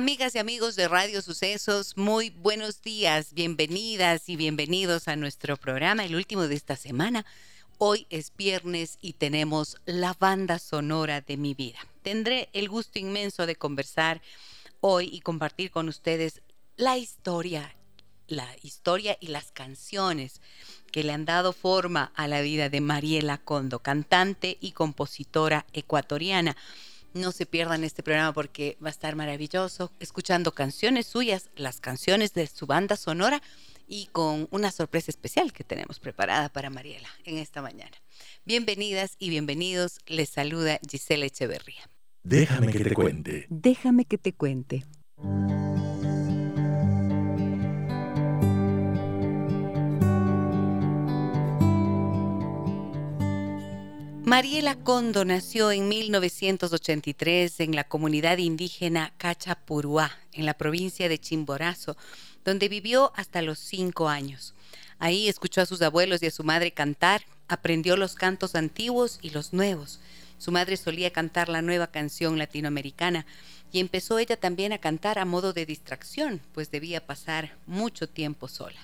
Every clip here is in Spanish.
Amigas y amigos de Radio Sucesos, muy buenos días, bienvenidas y bienvenidos a nuestro programa, el último de esta semana. Hoy es viernes y tenemos la banda sonora de mi vida. Tendré el gusto inmenso de conversar hoy y compartir con ustedes la historia, la historia y las canciones que le han dado forma a la vida de Mariela Condo, cantante y compositora ecuatoriana no se pierdan este programa porque va a estar maravilloso, escuchando canciones suyas, las canciones de su banda sonora y con una sorpresa especial que tenemos preparada para Mariela en esta mañana. Bienvenidas y bienvenidos, les saluda Gisela Echeverría. Déjame que te cuente. Déjame que te cuente. Mariela Condo nació en 1983 en la comunidad indígena Cachapuruá, en la provincia de Chimborazo, donde vivió hasta los cinco años. Ahí escuchó a sus abuelos y a su madre cantar, aprendió los cantos antiguos y los nuevos. Su madre solía cantar la nueva canción latinoamericana y empezó ella también a cantar a modo de distracción, pues debía pasar mucho tiempo sola.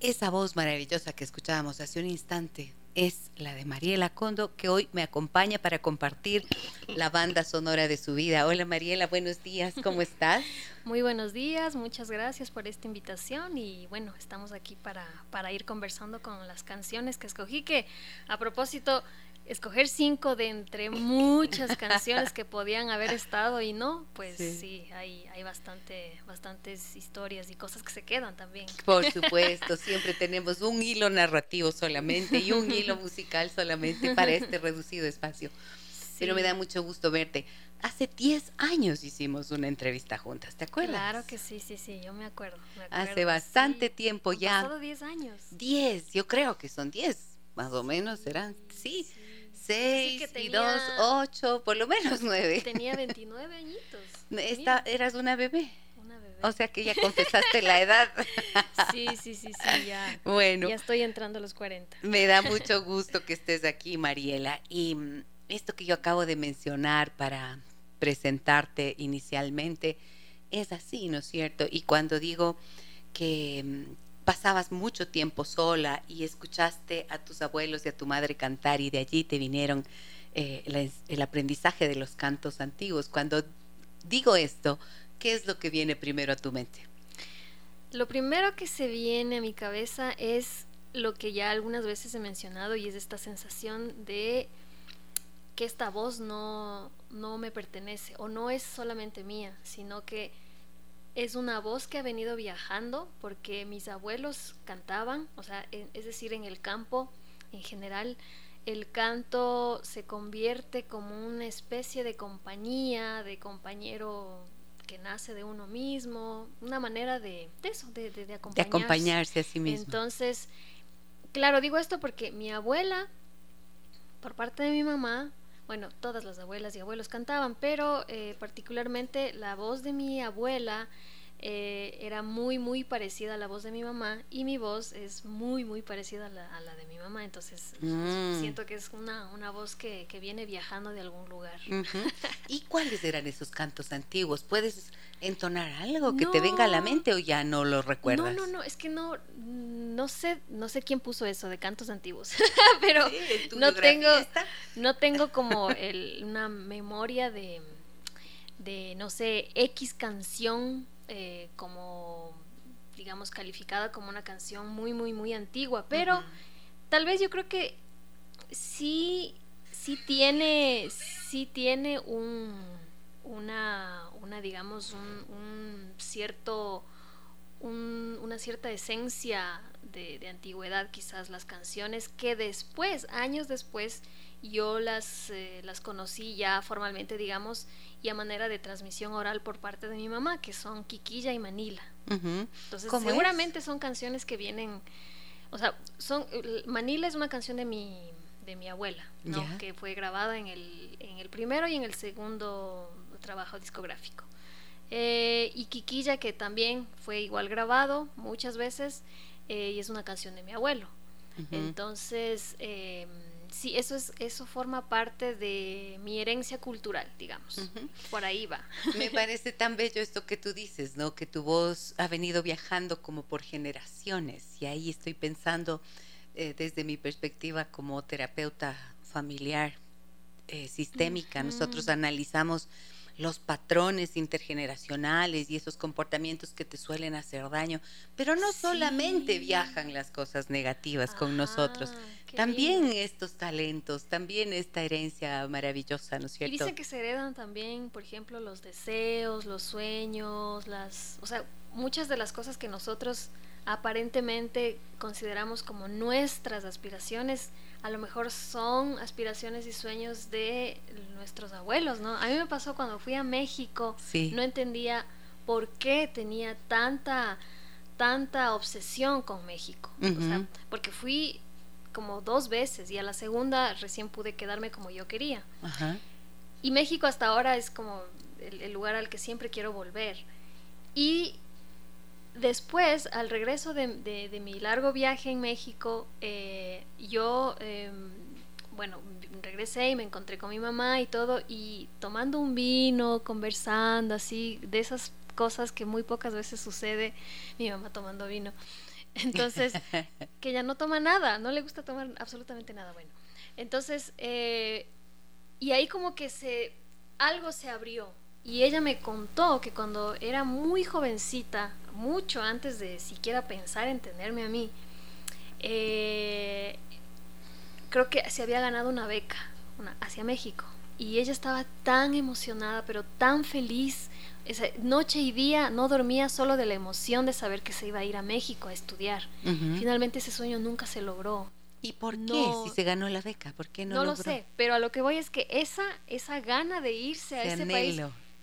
Esa voz maravillosa que escuchábamos hace un instante es la de Mariela Condo, que hoy me acompaña para compartir la banda sonora de su vida. Hola Mariela, buenos días, ¿cómo estás? Muy buenos días, muchas gracias por esta invitación y bueno, estamos aquí para, para ir conversando con las canciones que escogí, que a propósito escoger cinco de entre muchas canciones que podían haber estado y no, pues sí, hay, hay bastante, bastantes historias y cosas que se quedan también. Por supuesto, siempre tenemos un hilo narrativo solamente y un hilo musical solamente para este reducido espacio. Pero me da mucho gusto verte. Hace 10 años hicimos una entrevista juntas, ¿te acuerdas? Claro que sí, sí, sí, yo me acuerdo. Hace bastante tiempo ya. Han pasado 10 años. 10, yo creo que son 10, más o menos serán, sí seis y dos, ocho, por lo menos nueve. Tenía 29 añitos. Esta, eras una bebé. Una bebé. O sea que ya confesaste la edad. Sí, sí, sí, sí, ya. Bueno. Ya estoy entrando a los 40. Me da mucho gusto que estés aquí, Mariela. Y mm, esto que yo acabo de mencionar para presentarte inicialmente es así, ¿no es cierto? Y cuando digo que, mm, pasabas mucho tiempo sola y escuchaste a tus abuelos y a tu madre cantar y de allí te vinieron eh, el aprendizaje de los cantos antiguos. Cuando digo esto, ¿qué es lo que viene primero a tu mente? Lo primero que se viene a mi cabeza es lo que ya algunas veces he mencionado y es esta sensación de que esta voz no, no me pertenece o no es solamente mía, sino que es una voz que ha venido viajando porque mis abuelos cantaban, o sea, es decir, en el campo en general, el canto se convierte como una especie de compañía, de compañero que nace de uno mismo, una manera de, eso, de, de, acompañarse. de acompañarse a sí mismo. Entonces, claro, digo esto porque mi abuela, por parte de mi mamá, bueno, todas las abuelas y abuelos cantaban, pero eh, particularmente la voz de mi abuela eh, era muy, muy parecida a la voz de mi mamá y mi voz es muy, muy parecida a la, de mi mamá. Entonces mm. siento que es una, una voz que, que, viene viajando de algún lugar. ¿Y cuáles eran esos cantos antiguos? ¿Puedes entonar algo que te venga a la mente o ya no lo recuerdas? No, no, no, es que no, no sé, no sé quién puso eso de cantos antiguos, pero no tengo, no tengo como el, una memoria de, de, no sé, X canción eh, como, digamos, calificada como una canción muy, muy, muy antigua, pero tal vez yo creo que sí, sí tiene, sí tiene un, una, una digamos, un, cierto, una cierta esencia de, de, antigüedad quizás las canciones que después, años después, yo las, eh, las conocí ya formalmente, digamos, y a manera de transmisión oral por parte de mi mamá, que son Quiquilla y Manila. Entonces, seguramente son canciones que vienen, o sea, son Manila es una canción de mi de mi abuela, ¿no? que fue grabada en el, en el primero y en el segundo trabajo discográfico. Eh, y Quiquilla, que también fue igual grabado muchas veces, eh, y es una canción de mi abuelo. Entonces, eh, sí, eso, es, eso forma parte de mi herencia cultural, digamos. Por ahí va. Me parece tan bello esto que tú dices, ¿no? Que tu voz ha venido viajando como por generaciones. Y ahí estoy pensando eh, desde mi perspectiva como terapeuta familiar eh, sistémica. Nosotros analizamos los patrones intergeneracionales y esos comportamientos que te suelen hacer daño, pero no solamente viajan las cosas negativas con nosotros, también estos talentos, también esta herencia maravillosa, ¿no es cierto? Y dicen que se heredan también, por ejemplo, los deseos, los sueños, las, o sea, muchas de las cosas que nosotros aparentemente consideramos como nuestras aspiraciones, a lo mejor son aspiraciones y sueños de nuestros abuelos, ¿no? A mí me pasó cuando fui a México, no entendía por qué tenía tanta tanta obsesión con México, o sea, porque fui como dos veces y a la segunda recién pude quedarme como yo quería. Y México hasta ahora es como el, el lugar al que siempre quiero volver. Y después, al regreso de, mi largo viaje en México, eh, yo, em, bueno, regresé y me encontré con mi mamá y todo, y tomando un vino, conversando, así, de esas cosas que muy pocas veces sucede, mi mamá tomando vino. Entonces, que ella no toma nada, no le gusta tomar absolutamente nada bueno. Entonces, eh, y ahí como que se, algo se abrió, y ella me contó que cuando era muy jovencita, mucho antes de siquiera pensar en tenerme a mí, eh, creo que se había ganado una beca hacia México. Y ella estaba tan emocionada, pero tan feliz. Esa noche y día no dormía solo de la emoción de saber que se iba a ir a México a estudiar. Finalmente ese sueño nunca se logró. ¿Y por qué? Si se ganó la beca, ¿por qué no? No lo sé, pero a lo que voy es que esa, esa gana de irse a ese país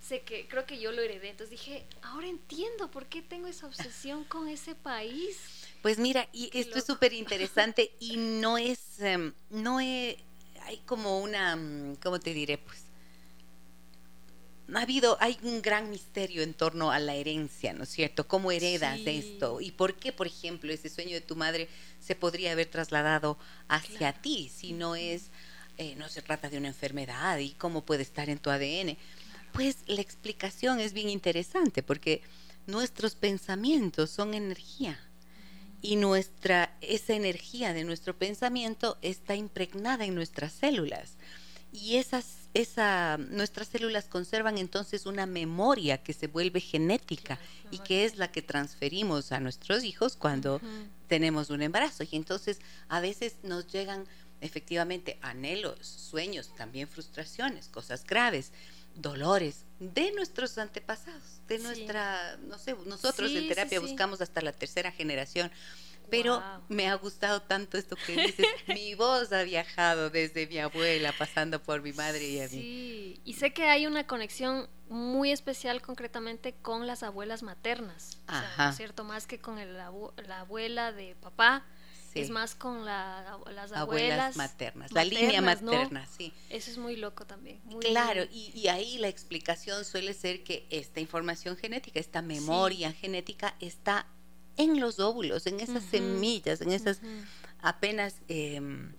sé que creo que yo lo heredé. Entonces dije, ahora entiendo por qué tengo esa obsesión con ese país. Pues mira, y esto es súper interesante y no es, em, no es, hay como una, mm, ¿cómo te diré? Pues ha habido, hay un gran misterio en torno a la herencia, ¿no es cierto? ¿Cómo heredas esto? ¿Y por qué, por ejemplo, ese sueño de tu madre se podría haber trasladado hacia ti si no es, eh, no se trata de una enfermedad y cómo puede estar en tu ADN? Pues la explicación es bien interesante porque nuestros pensamientos son energía y nuestra esa energía de nuestro pensamiento está impregnada en nuestras células y esas esa nuestras células conservan entonces una memoria que se vuelve genética y que es la que transferimos a nuestros hijos cuando tenemos un embarazo. Y entonces a veces nos llegan efectivamente anhelos, sueños, también frustraciones, cosas graves dolores de nuestros antepasados, de nuestra, no sé, nosotros en terapia buscamos hasta la tercera generación. Pero me ha gustado tanto esto que dices, mi voz ha viajado desde mi abuela, pasando por mi madre y a mí. Sí, y sé que hay una conexión muy especial concretamente con las abuelas maternas, Ajá. cierto? Más que con la abuela de papá, es más con la, las abuelas, maternas, la línea materna, sí. Eso es muy loco también. claro, y, ahí la explicación suele ser que esta información genética, esta memoria genética está en los óvulos, en esas semillas, en esas apenas em,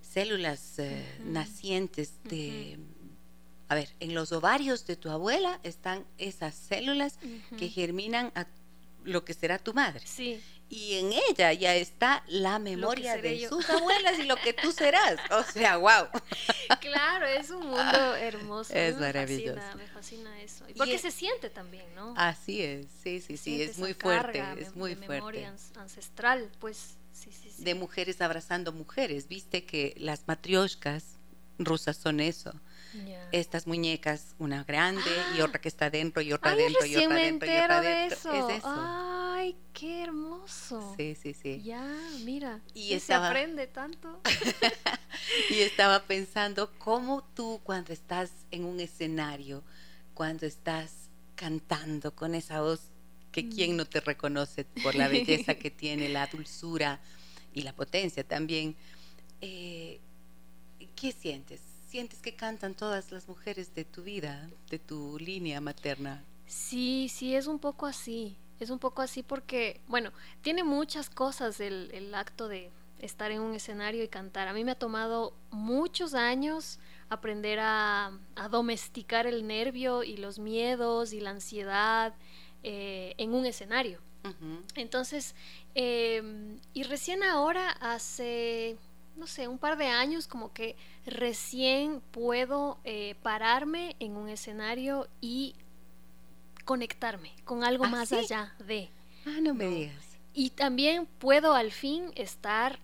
células eh, nacientes de... A ver, en los ovarios de tu abuela están esas células que germinan a lo que será tu madre. Sí y en ella ya está la memoria de sus abuelas y lo que tú serás. O sea, wow. Claro, es un mundo hermoso. Es maravilloso. Me fascina, eso. Y porque se siente también, ¿no? Así es, sí, sí, sí, es muy fuerte, es muy fuerte. Memoria ancestral, pues, sí, sí, sí. De mujeres abrazando mujeres, viste que las matrioshkas rusas son eso. Estas muñecas, una grande y otra que está dentro y otra dentro y otra dentro y otra dentro. Es eso. Ay, qué qué hermoso. Sí, sí, sí. Ya, mira. Y se aprende tanto. y estaba pensando cómo tú cuando estás en un escenario, cuando estás cantando con esa voz que quién mm. no te reconoce por la belleza que tiene, la dulzura y la potencia también. Eh, ¿Qué sientes? ¿Sientes que cantan todas las mujeres de tu vida, de tu línea materna? Sí, sí, es un poco así. Es un poco así porque, bueno, tiene muchas cosas el, el acto de estar en un escenario y cantar. A mí me ha tomado muchos años aprender a, a domesticar el nervio y los miedos y la ansiedad eh, en un escenario. Entonces, em, y recién ahora, hace, no sé, un par de años, como que recién puedo eh, pararme en un escenario y conectarme con algo ¿Ah, más allá de. Ah, no me digas. Y también puedo al fin estar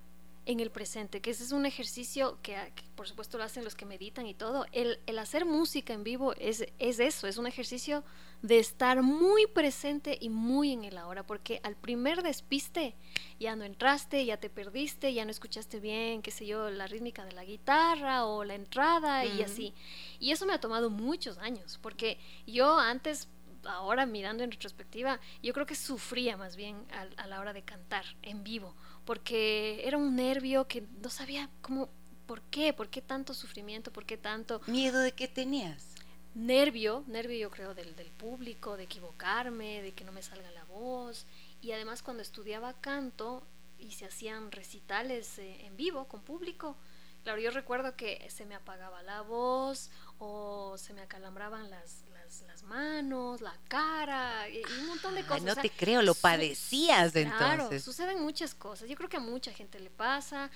en el presente, que ese es un ejercicio que, por supuesto lo hacen los que meditan y todo. El, el, hacer música en vivo es, es eso, es un ejercicio de estar muy presente y muy en el ahora, porque al primer despiste ya no entraste, ya te perdiste, ya no escuchaste bien, qué sé yo, la rítmica de la guitarra o la entrada y así. Y eso me ha tomado muchos años, porque yo antes ahora mirando en retrospectiva, yo creo que sufría más bien a, a, la hora de cantar en vivo, porque era un nervio que no sabía cómo, por qué, por qué tanto sufrimiento, por qué tanto... ¿Miedo de qué tenías? Nervio, nervio yo creo del, del público, de equivocarme, de que no me salga la voz. Y además cuando estudiaba canto y se hacían recitales eh, en vivo con público, claro, yo recuerdo que se me apagaba la voz o se me acalambraban las, las, manos, la cara y, un montón de cosas. no te creo, lo padecías entonces. Claro, suceden muchas cosas. Yo creo que a mucha gente le pasa,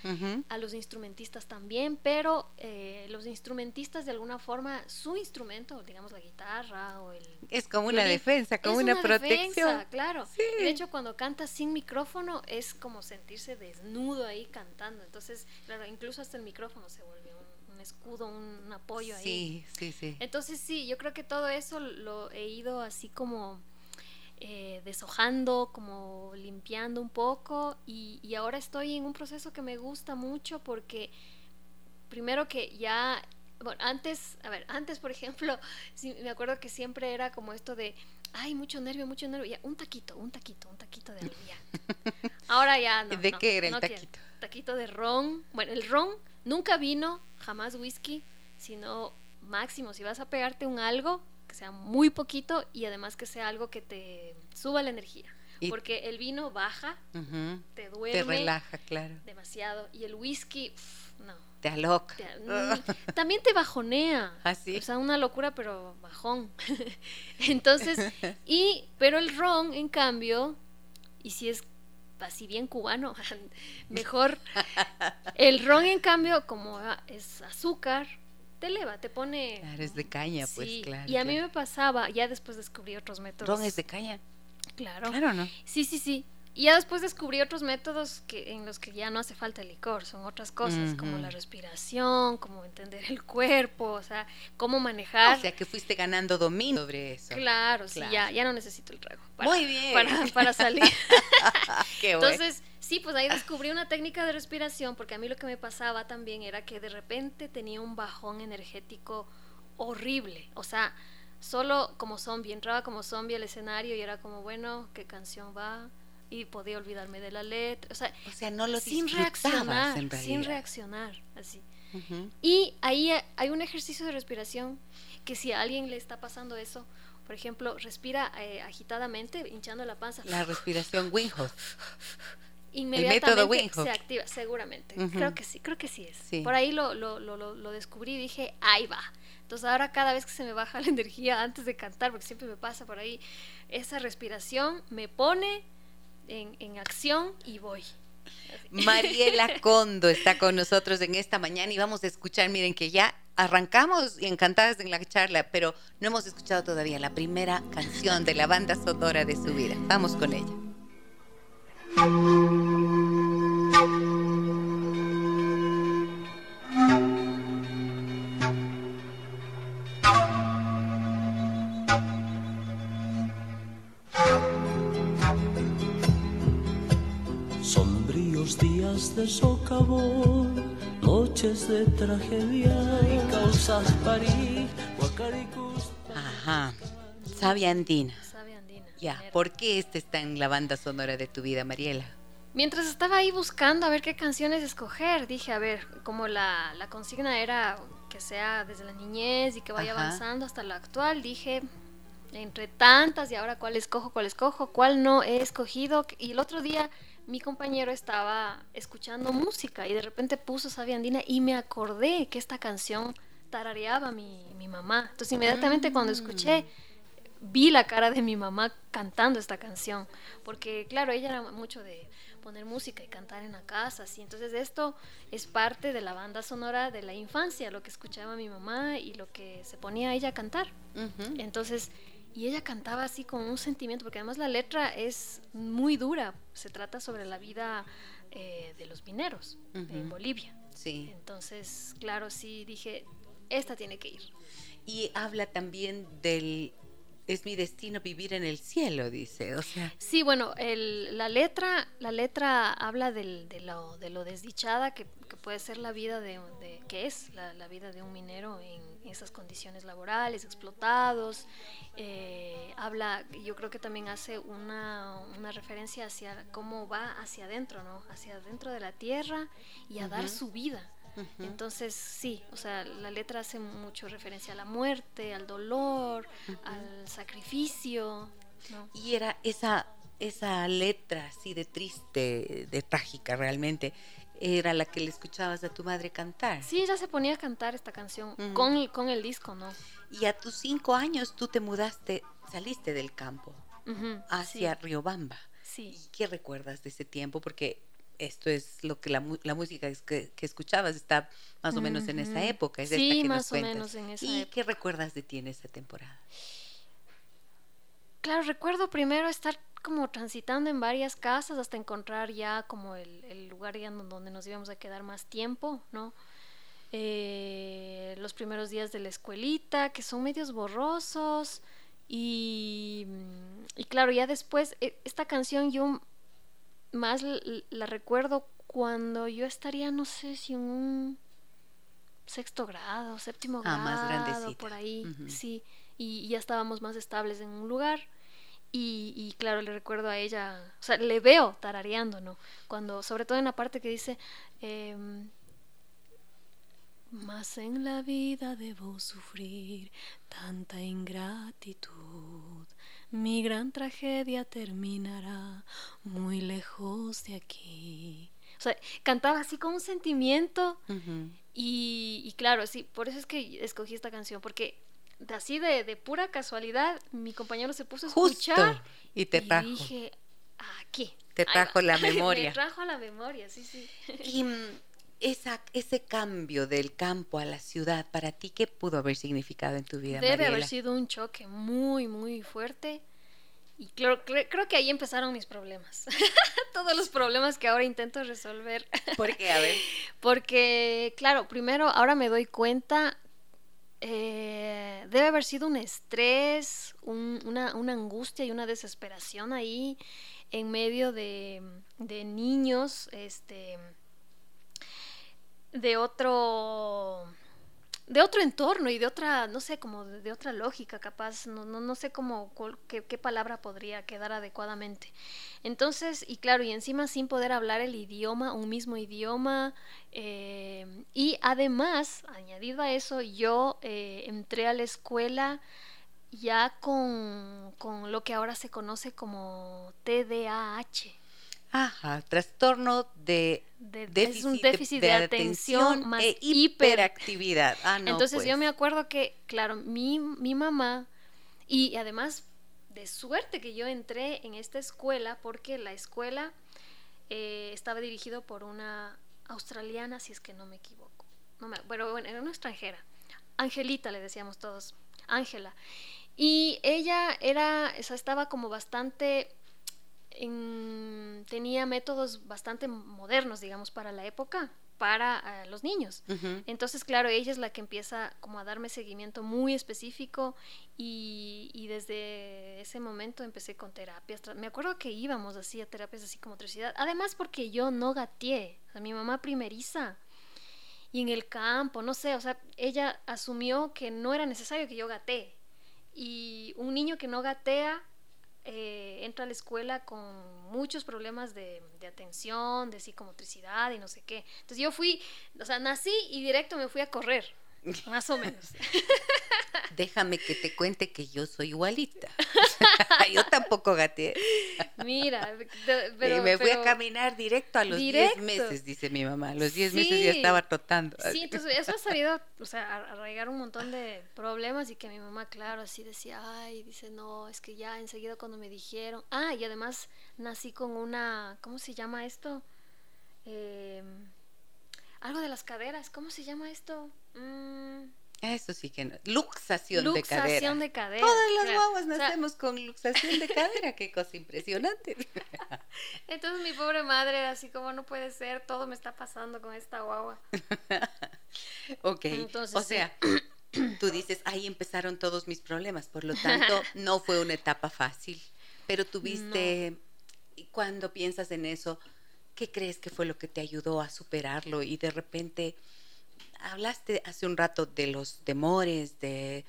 a los instrumentistas también, pero eh, los instrumentistas de alguna forma, su instrumento, digamos la guitarra o el... Es como una defensa, como una, protección. claro. De hecho, cuando cantas sin micrófono es como sentirse desnudo ahí cantando. Entonces, claro, incluso hasta el micrófono se vuelve un escudo, un, apoyo ahí. Sí, sí, sí. Entonces sí, yo creo que todo eso lo he ido así como eh, deshojando, como limpiando un poco y, y ahora estoy en un proceso que me gusta mucho porque primero que ya bueno, antes, a ver, antes, por ejemplo, me acuerdo que siempre era como esto de, ay, mucho nervio, mucho nervio, ya, un taquito, un taquito, un taquito de algo, Ahora ya no. ¿De qué era el taquito? Taquito de ron. Bueno, el ron nunca vino jamás whisky, sino máximo, si vas a pegarte un algo, que sea muy poquito y además que sea algo que te suba la energía. porque el vino baja, te duerme. Te relaja, claro. Demasiado. Y el whisky, no. Te aloca. Mm, también te bajonea. Así. ¿Ah, o sea, una locura, pero bajón. Entonces, y, pero el ron, en cambio, y si es así bien cubano, mejor. El ron, en cambio, como es azúcar, te eleva, te pone... Claro, es de caña, pues, claro. Y a mí me pasaba, ya después descubrí otros métodos. ¿Ron es de caña? Claro. Claro, ¿no? Sí, sí, sí. Y ya después descubrí otros métodos que, en los que ya no hace falta el licor, son otras cosas, como la respiración, como entender el cuerpo, o sea, cómo manejar. O sea, que fuiste ganando dominio sobre eso. Claro, sí, ya, ya no necesito el trago. Muy bien. Para, para salir. Entonces, sí, pues ahí descubrí una técnica de respiración, porque a mí lo que me pasaba también era que de repente tenía un bajón energético horrible, o sea, solo como zombie, entraba como zombie al escenario y era como, bueno, ¿qué canción va? Y podía olvidarme de la letra, o sea, o sea no lo sin reaccionar, sin reaccionar, así. Y ahí hay un ejercicio de respiración que si a alguien le está pasando eso, por ejemplo, respira eh, agitadamente, hinchando la panza. La respiración Winghoff. Inmediatamente se activa, seguramente. Creo que sí, creo que sí es. Por ahí lo, lo, lo, lo descubrí y dije, ahí va. Entonces ahora cada vez que se me baja la energía antes de cantar, porque siempre me pasa por ahí, esa respiración me pone en, acción y voy. Mariela Condo está con nosotros en esta mañana y vamos a escuchar, miren que ya arrancamos y encantadas en la charla, pero no hemos escuchado todavía la primera canción de la banda sonora de su vida. Vamos con ella. De socavón, noches de tragedia y causas parí, Ajá. Sabia Andina. Sabia Andina. Ya, ¿por qué este está en la banda sonora de tu vida, Mariela? Mientras estaba ahí buscando a ver qué canciones escoger, dije, a ver, como la, la consigna era que sea desde la niñez y que vaya Ajá. avanzando hasta lo actual, dije, entre tantas y ahora cuál escojo, cuál escojo, cuál no he escogido. Y el otro día mi compañero estaba escuchando música y de repente puso Sabia Andina y me acordé que esta canción tarareaba mi, mi mamá. Entonces inmediatamente cuando escuché vi la cara de mi mamá cantando esta canción, porque claro, ella era mucho de poner música y cantar en la casa, así. Entonces esto es parte de la banda sonora de la infancia, lo que escuchaba mi mamá y lo que se ponía ella a cantar. Entonces, y ella cantaba así con un sentimiento, porque además la letra es muy dura, se trata sobre la vida eh, de los mineros en. Bolivia. Sí. Entonces, claro, sí dije, esta tiene que ir. Y habla también del es mi destino vivir en el cielo, dice. O sea, Sí, bueno, el- la letra, la letra habla del- de, lo, de lo desdichada que, que puede ser la vida de, de- que es la, la vida de un minero en esas condiciones laborales, explotados. Eh, habla, yo creo que también hace una, una referencia hacia cómo va hacia adentro, ¿no? Hacia adentro de la tierra y a dar su vida. Ujú. Entonces, sí, o sea, la letra hace mucho referencia a la muerte, al dolor, al sacrificio, ¿no? Y era esa, esa letra así de triste, de trágica realmente, era la que le escuchabas a tu madre cantar. Sí, ella se ponía a cantar esta canción Ujú. con, el- con el disco, ¿no? Y a tus cinco años tú te mudaste, saliste del campo hacia Riobamba. Sí, sí. ¿Qué recuerdas de ese tiempo? Porque esto es lo que la, música es que, que escuchabas está más o menos en esa época. Es Sí, esta que nos más o cuentas. menos en esa ¿Y época. qué recuerdas de ti en esa temporada? Claro, recuerdo primero estar como transitando en varias casas hasta encontrar ya como el, el lugar ya donde nos íbamos a quedar más tiempo, ¿no? Eh, los primeros días de la escuelita, que son medios borrosos. Y, y claro, ya después, e- esta canción yo más la recuerdo cuando yo estaría, no sé si en un sexto grado, séptimo Ah, más grado, grandecita. por ahí, sí, y, y ya estábamos más estables en un lugar. Y, y claro, le recuerdo a ella, o sea, le veo tarareando, ¿no? Cuando, sobre todo en la parte que dice, em, más en la vida debo sufrir tanta ingratitud. Mi gran tragedia terminará muy lejos de aquí. O sea, cantaba así con un sentimiento y, y claro, sí, por eso es que escogí esta canción, porque así de, de pura casualidad, mi compañero se puso a Justo. escuchar Y te trajo. y dije, aquí. Te trajo va". la memoria. Me trajo a la memoria, sí, sí. Y esa, ese cambio del campo a la ciudad, para ti, ¿qué pudo haber significado en tu vida? Debe haber sido un choque muy, muy fuerte. Y claro, cre- creo que ahí empezaron mis problemas. Todos los problemas que ahora intento resolver. ¿Por qué? A ver. Porque, claro, primero ahora me doy cuenta, eh, debe haber sido un estrés, un- una, una angustia y una desesperación ahí en medio de, de niños, este, de otro de otro entorno y de otra, no sé, como de, otra lógica capaz, no, no, no sé cómo, qué, qué palabra podría quedar adecuadamente. Entonces, y claro, y encima sin poder hablar el idioma, un mismo idioma, eh, y además, añadido a eso, yo eh, entré a la escuela ya con, con lo que ahora se conoce como TDAH. Ajá, trastorno de De- déficit, es un déficit de, atención, más e hiper hiperactividad. Ah, no, Entonces pues. yo me acuerdo que, claro, mi, mi mamá, y además de suerte que yo entré en esta escuela, porque la escuela eh, estaba dirigido por una australiana, si es que no me equivoco. No me, bueno, bueno, era una extranjera. Angelita le decíamos todos, Ángela. Y ella era, o sea, estaba como bastante en- tenía métodos bastante modernos, digamos, para la época, para eh, los niños. Entonces, claro, ella es la que empieza como a darme seguimiento muy específico y, y desde ese momento empecé con terapias. Me acuerdo que íbamos así a terapias así como motricidad. Además porque yo no gateé. O sea, mi mamá primeriza y en el campo, no sé, o sea, ella asumió que no era necesario que yo gatee. Y un niño que no gatea eh, entra a la escuela con muchos problemas de, de, atención, de psicomotricidad y no sé qué. Entonces yo fui, o sea, nací y directo me fui a correr, más o menos. Déjame que te cuente que yo soy igualita. yo tampoco gateé. Mira, pero, y me fui a caminar directo a los 10 meses, dice mi mamá. A los 10 meses ya estaba trotando. Sí, entonces eso ha salido, o sea, a arraigar un montón de problemas y que mi mamá, claro, así decía, ay, dice, no, es que ya enseguida cuando me dijeron, ah, y además nací con una, ¿cómo se llama esto? Eh, algo de las caderas, ¿cómo se llama esto? Mm, eso sí que no. Luxación, de cadera. de cadera. Todas las guaguas nacemos con luxación de cadera, qué cosa impresionante. Entonces mi pobre madre era así como no puede ser, todo me está pasando con esta guagua. ok, Entonces, o sea, tú dices, ahí empezaron todos mis problemas, por lo tanto no fue una etapa fácil, pero tuviste, y cuando piensas en eso, ¿qué crees que fue lo que te ayudó a superarlo y de repente hablaste hace un rato de los temores, de,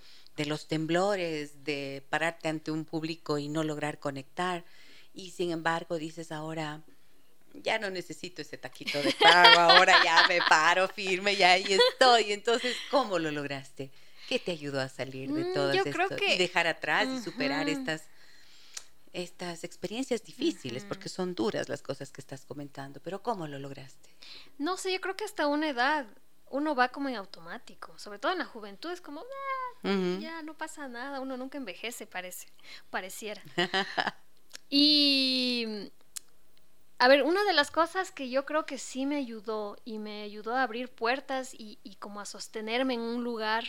los temblores, de pararte ante un público y no lograr conectar. Y sin embargo dices ahora, ya no necesito ese taquito de pago, ahora ya me paro firme, ya ahí estoy. Entonces, ¿cómo lo lograste? ¿Qué te ayudó a salir de mm, todo esto y dejar atrás y superar estas estas experiencias difíciles, porque son duras las cosas que estás comentando, pero ¿cómo lo lograste? No sé, yo creo que hasta una edad, uno va como en automático, sobre todo en la juventud es como, ah, ya no pasa nada, uno nunca envejece, parece, pareciera. y, a ver, una de las cosas que yo creo que sí me ayudó y me ayudó a abrir puertas y, como a sostenerme en un lugar,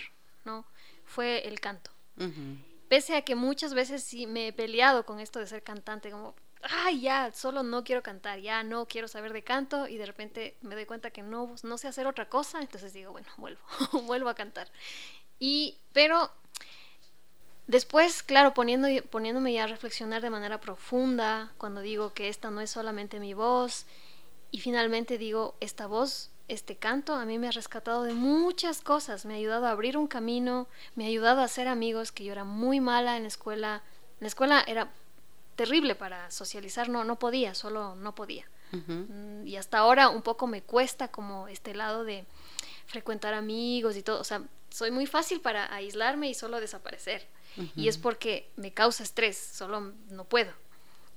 ¿no? Fue el canto. Pese a que muchas veces sí me he peleado con esto de ser cantante, como, ay, ya, solo no quiero cantar, ya no quiero saber de canto y de repente me doy cuenta que no, no sé hacer otra cosa, entonces digo, bueno, vuelvo, vuelvo a cantar. Y, pero después, claro, poniendo, poniéndome ya a reflexionar de manera profunda, cuando digo que esta no es solamente mi voz, y finalmente digo, esta voz, este canto, a mí me ha rescatado de muchas cosas, me ha ayudado a abrir un camino, me ha ayudado a hacer amigos, que yo era muy mala en la escuela, en la escuela era terrible para socializar, no, no podía, solo no podía. Mm, y hasta ahora un poco me cuesta como este lado de frecuentar amigos y todo, o sea, soy muy fácil para aislarme y solo desaparecer. Y es porque me causa estrés, solo no puedo.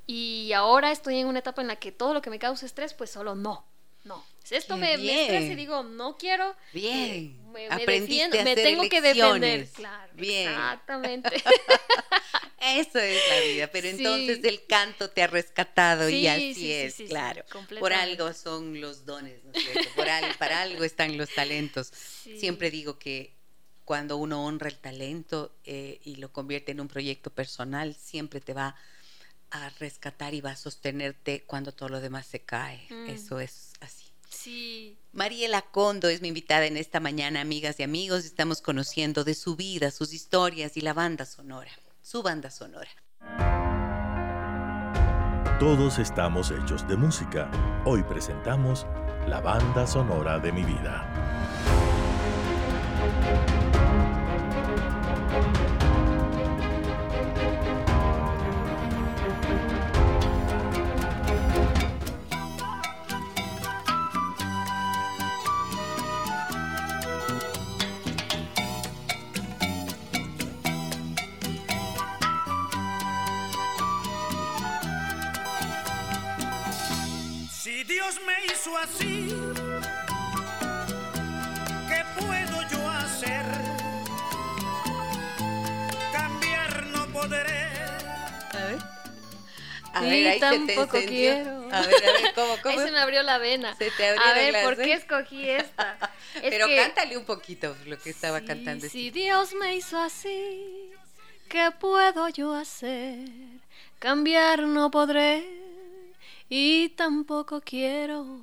Y ahora estoy en una etapa en la que todo lo que me causa estrés, pues solo no. No. Esto me, me, estresa y digo, no quiero. Bien. Me, me, me tengo que defender. Claro. Bien. Exactamente. Eso es la vida, pero entonces el canto te ha rescatado y así es, claro. Por algo son los dones, ¿no es cierto? Por para algo están los talentos. Siempre digo que cuando uno honra el talento eh, y lo convierte en un proyecto personal, siempre te va a rescatar y va a sostenerte cuando todo lo demás se cae. Mm. Eso es así. Sí. Mariela Condo es mi invitada en esta mañana, amigas y amigos. Estamos conociendo de su vida, sus historias y la banda sonora su banda sonora. Todos estamos hechos de música. Hoy presentamos la banda sonora de mi vida. Así, ¿qué puedo yo hacer? Cambiar no podré. A ver. A ver, ahí tampoco quiero. A ver, a ver, ¿cómo, cómo? Ahí se me abrió la vena. Se te abrió a ver, ¿por qué escogí esta? Pero cántale un poquito lo que estaba cantando. Si Dios me hizo así, ¿qué puedo yo hacer? Cambiar no podré y tampoco quiero.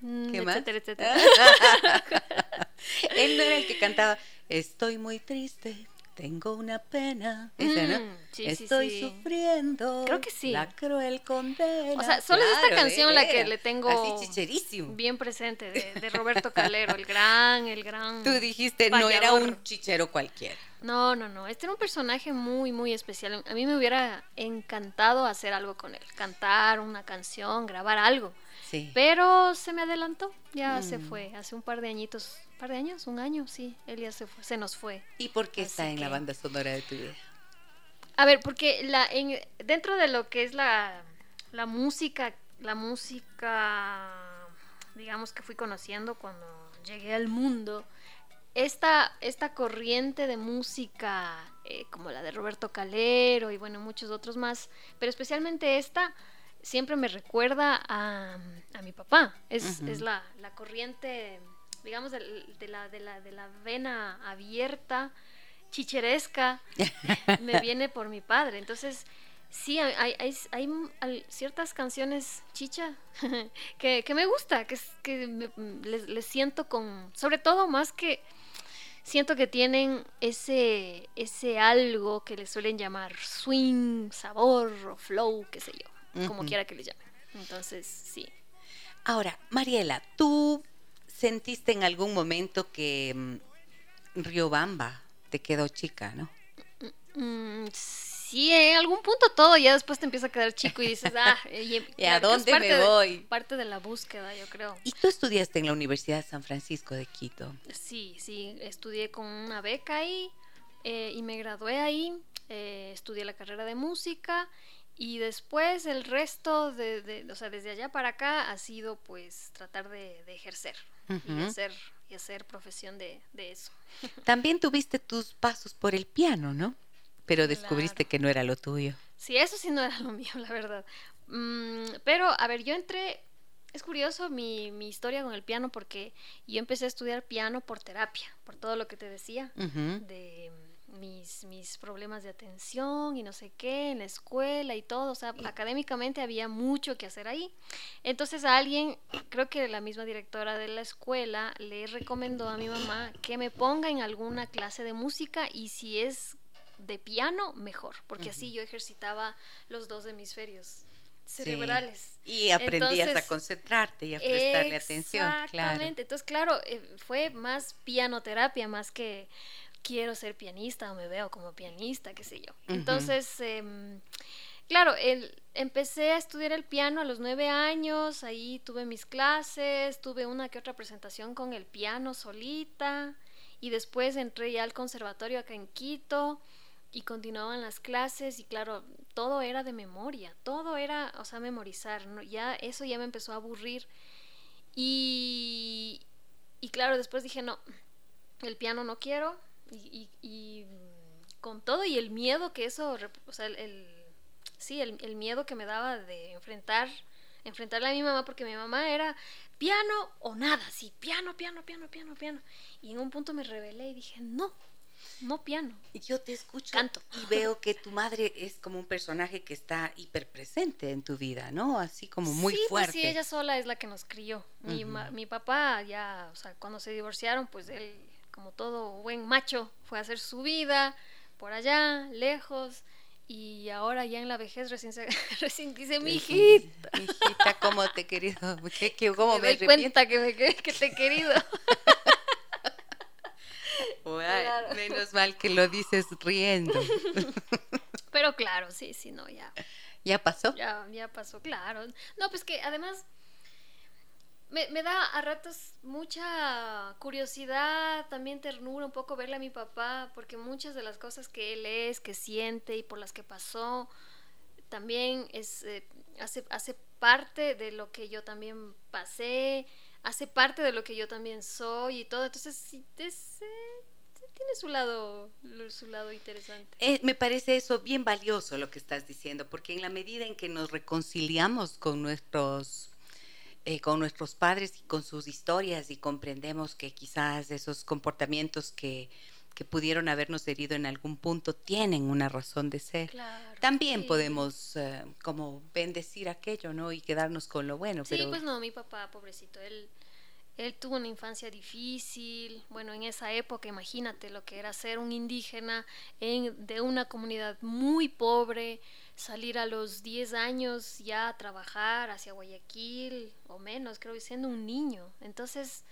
¿Qué más? etcétera, etcétera. Él no era el que cantaba, estoy muy triste, tengo una pena. Ese, ¿no? Mm, sí, estoy sí. sufriendo. Creo que sí. La cruel condena. O sea, solo es esta canción la que le tengo bien presente de, de Roberto Calero, el gran, el gran. Tú dijiste, no era un chichero cualquiera. No, no, no. Este era un personaje muy, muy especial. A mí me hubiera encantado hacer algo con él. Cantar una canción, grabar algo. Sí. Pero se me adelantó. Ya se Mm. fue. Hace un par de añitos. ¿Un par de años? ¿Un año? Sí. Él ya se fue. Se nos fue. ¿Y por qué está en la banda sonora de tu vida? A ver, porque la, en, dentro de lo que es la, la música, la música, digamos que fui conociendo cuando llegué al mundo, esta, esta corriente de música eh, como la de Roberto Calero y bueno, muchos otros más, pero especialmente esta siempre me recuerda a, a mi papá. Es, es la, la corriente, digamos, de, la, de, la, de la vena abierta, chicheresca, me viene por mi padre. Entonces, sí, hay, hay, hay- ciertas canciones chicha que, que me gusta, que, que me- les, les siento con, sobre todo más que siento que tienen ese, ese algo que le suelen llamar swing, sabor o flow, qué sé yo, como quiera que le llamen. Entonces, sí. Ahora, Mariela, ¿tú sentiste en algún momento que mm, Riobamba te quedó chica, no? Mm, sí, en algún punto todo, ya después te empieza a quedar chico y dices, ah, y, ¿Y a claro dónde parte me de- voy? parte de la búsqueda, yo creo. Y tú estudiaste en la Universidad de San Francisco de Quito. Sí, sí, estudié con una beca ahí eh, y me gradué ahí, eh, estudié la carrera de música y después el resto de, de- o sea, desde allá para acá ha sido pues tratar de, de ejercer y hacer y hacer profesión de, de eso. También tuviste tus pasos por el piano, ¿no? Pero descubriste Claro. que no era lo tuyo. Sí, eso sí no era lo mío, la verdad. Mm, pero, a ver, yo entré, es curioso mi, mi historia con el piano porque yo empecé a estudiar piano por terapia, por todo lo que te decía. De mis, mis problemas de atención y no sé qué en la escuela y todo, o sea, académicamente había mucho que hacer ahí. Entonces a alguien, creo que la misma directora de la escuela le recomendó a mi mamá que me ponga en alguna clase de música y si es de piano, mejor, porque así yo ejercitaba los dos hemisferios cerebrales. Y aprendías a concentrarte y a prestarle atención, claro. Exactamente. Entonces, claro, eh, fue más pianoterapia, más que quiero ser pianista o me veo como pianista, qué sé yo. Entonces, em, claro, el- empecé a estudiar el piano a los nueve años, ahí tuve mis clases, tuve una que otra presentación con el piano solita y después entré ya al conservatorio acá en Quito y continuaban las clases y claro, todo era de memoria, todo era, o sea, memorizar, ¿no? ya eso ya me empezó a aburrir y, y claro, después dije, no, el piano no quiero y, y- con todo y el miedo que eso, o sea, el, el- sí, el, el miedo que me daba de enfrentar, enfrentarle a mi mamá porque mi mamá era piano o nada, sí, piano, piano, piano, piano, piano. Y en un punto me rebelé y dije, no, no piano. Yo te escucho Canto. y veo que tu madre es como un personaje que está hiperpresente en tu vida, ¿no? Así como muy sí, fuerte. Pues sí, ella sola es la que nos crió. Mi, mi papá ya, o sea, cuando se divorciaron, pues él, como todo buen macho, fue a hacer su vida por allá, lejos. Y ahora ya en la vejez recién, se, recién dice, mi hijita. Mi hijita, ¿cómo te he querido? ¿Qué, qué- cómo me me, doy cuenta que, me, que te he querido. Ay, Claro. Menos mal que lo dices riendo. Pero claro, sí, sí, no, ya. ¿Ya pasó? Ya, ya pasó, claro. No, pues que además me, me da a ratos mucha curiosidad, también ternura, un poco verle a mi papá, porque muchas de las cosas que él es, que siente y por las que pasó, también es, eh, hace, hace parte de lo que yo también pasé, hace parte de lo que yo también soy y todo. Entonces, sí, es, eh, tiene su lado, su lado interesante. Eh, me parece eso bien valioso lo que estás diciendo, porque en la medida en que nos reconciliamos con nuestros, eh, con nuestros padres y con sus historias y comprendemos que quizás esos comportamientos que, que pudieron habernos herido en algún punto tienen una razón de ser. Claro, También sí. podemos eh, como bendecir aquello, ¿no? Y quedarnos con lo bueno. Sí, pero pues no, mi papá, pobrecito, él, él tuvo una infancia difícil. Bueno, en esa época, imagínate lo que era ser un indígena en, de una comunidad muy pobre, salir a los 10 años ya a trabajar hacia Guayaquil o menos, creo siendo un niño. Entonces,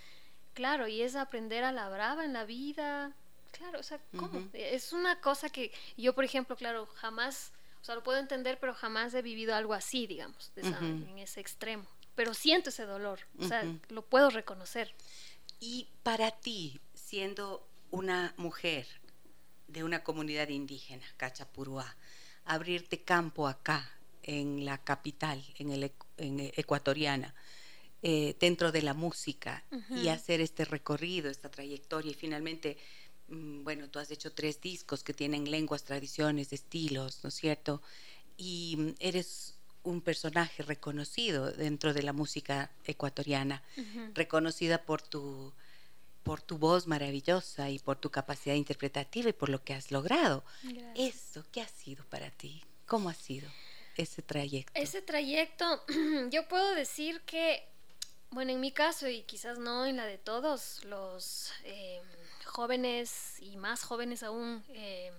claro, y es aprender a la brava en la vida. Claro, o sea, ¿cómo? Es una cosa que yo, por ejemplo, claro, jamás, o sea, lo puedo entender, pero jamás he vivido algo así, digamos, de esa- Ujú. en ese extremo. Pero siento ese dolor, o sea, lo puedo reconocer. Y para ti, siendo una mujer de una comunidad indígena, Cachapurúa, abrirte campo acá, en la capital, en el ecu- en e- ecuatoriana, eh, dentro de la música y hacer este recorrido, esta trayectoria y finalmente, mm, bueno, tú has hecho tres discos que tienen lenguas, tradiciones, estilos, ¿no es cierto? Y mm, eres un personaje reconocido dentro de la música ecuatoriana reconocida por tu por tu voz maravillosa y por tu capacidad interpretativa y por lo que has logrado. Gracias. Eso, ¿qué ha sido para ti? ¿Cómo ha sido ese trayecto? Ese trayecto, yo puedo decir que, bueno, en mi caso y quizás no en la de todos, los eh, jóvenes y más jóvenes aún eh,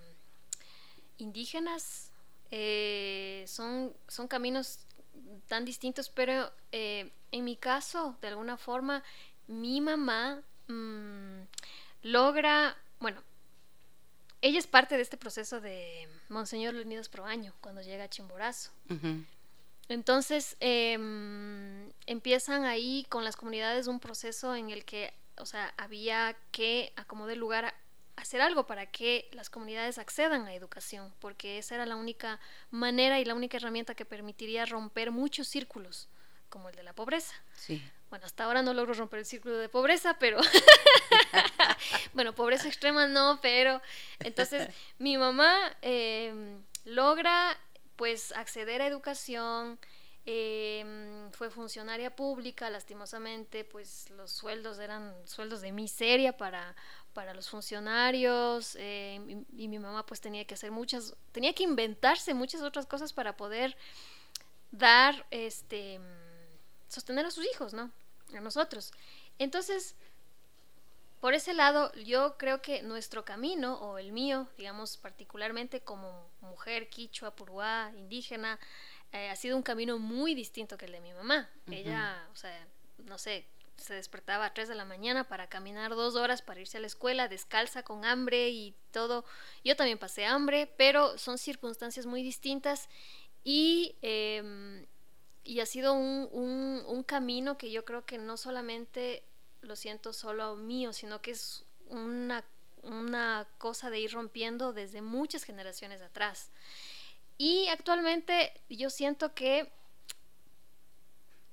indígenas eh, son, son caminos tan distintos, pero eh, en mi caso, de alguna forma, mi mamá mm, logra, bueno, ella es parte de este proceso de Monseñor Leonidas Proaño cuando llega a Chimborazo. Entonces em, empiezan ahí con las comunidades un proceso en el que, o sea, había que acomodar lugar a hacer algo para que las comunidades accedan a educación, porque esa era la única manera y la única herramienta que permitiría romper muchos círculos, como el de la pobreza. Sí. Bueno, hasta ahora no logro romper el círculo de pobreza, pero bueno, pobreza extrema no, pero entonces mi mamá eh, logra pues acceder a educación, eh, fue funcionaria pública, lastimosamente, pues los sueldos eran sueldos de miseria para, para los funcionarios eh, y, y mi mamá pues tenía que hacer muchas, tenía que inventarse muchas otras cosas para poder dar, este, sostener a sus hijos, ¿no? A nosotros. Entonces, por ese lado, yo creo que nuestro camino, o el mío, digamos, particularmente como mujer quichua, puruá, indígena, eh, ha sido un camino muy distinto que el de mi mamá. Ella, o sea, no sé, se despertaba a 3 de la mañana para caminar dos horas para irse a la escuela, descalza, con hambre y todo. Yo también pasé hambre, pero son circunstancias muy distintas y, eh, y ha sido un, un, un camino que yo creo que no solamente lo siento solo mío, sino que es una, una cosa de ir rompiendo desde muchas generaciones atrás. Y actualmente yo siento que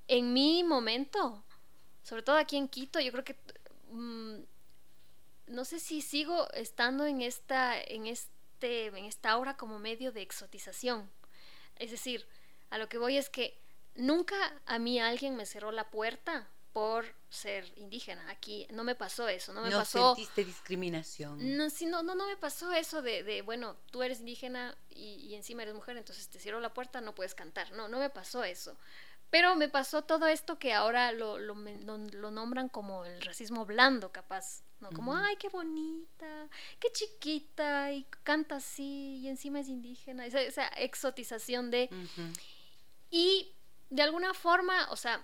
en mi momento, sobre todo aquí en Quito, yo creo que mm, no sé si sigo estando en esta, en este, en esta aura como medio de exotización. Es decir, a lo que voy es que nunca a mí alguien me cerró la puerta por ser indígena. Aquí no me pasó eso, no me no pasó. sentiste discriminación. No, sí, no, no, no me pasó eso de, de bueno, tú eres indígena y, y encima eres mujer, entonces te cierro la puerta, no puedes cantar. No, no me pasó eso. Pero me pasó todo esto que ahora lo, lo, lo- lo nombran como el racismo blando, capaz. ¿no? Como, ay, qué bonita, qué chiquita, y canta así, y encima es indígena. Esa, esa exotización de... Y de alguna forma, o sea,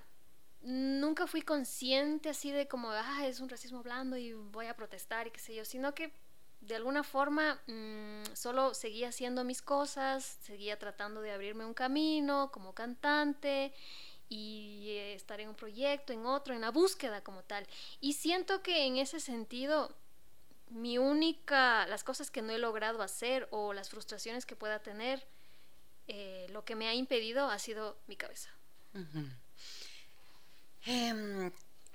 nunca fui consciente así de como, ah, es un racismo blando y voy a protestar y qué sé yo, sino que de alguna forma mm, solo seguía haciendo mis cosas, seguía tratando de abrirme un camino como cantante y eh, estar en un proyecto, en otro, en la búsqueda como tal. Y siento que en ese sentido, mi única, las cosas que no he logrado hacer o las frustraciones que pueda tener, eh, lo que me ha impedido ha sido mi cabeza. Em,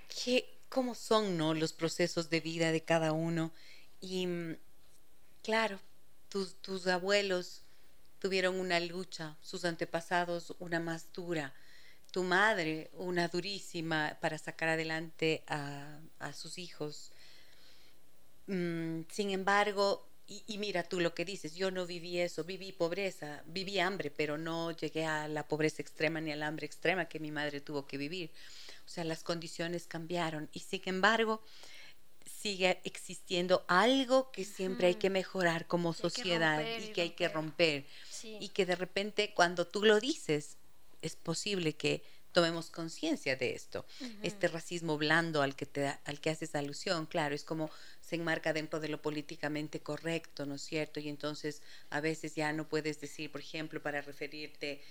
¿qué- ¿Cómo son no, los procesos de vida de cada uno? Y claro, tus, tus abuelos tuvieron una lucha, sus antepasados una más dura, tu madre una durísima para sacar adelante a, a sus hijos. mm, sin embargo, y, y mira tú lo que dices, yo no viví eso, viví pobreza, viví hambre, pero no llegué a la pobreza extrema ni al hambre extrema que mi madre tuvo que vivir. O sea, las condiciones cambiaron y sin embargo sigue existiendo algo que siempre hay que mejorar como que sociedad romper y que hay que romper. Sí. y que de repente cuando tú lo dices es posible que tomemos conciencia de esto. Este racismo blando al que te al que haces alusión, claro, es como se enmarca dentro de lo políticamente correcto, ¿no es cierto? Y entonces a veces ya no puedes decir, por ejemplo, para referirte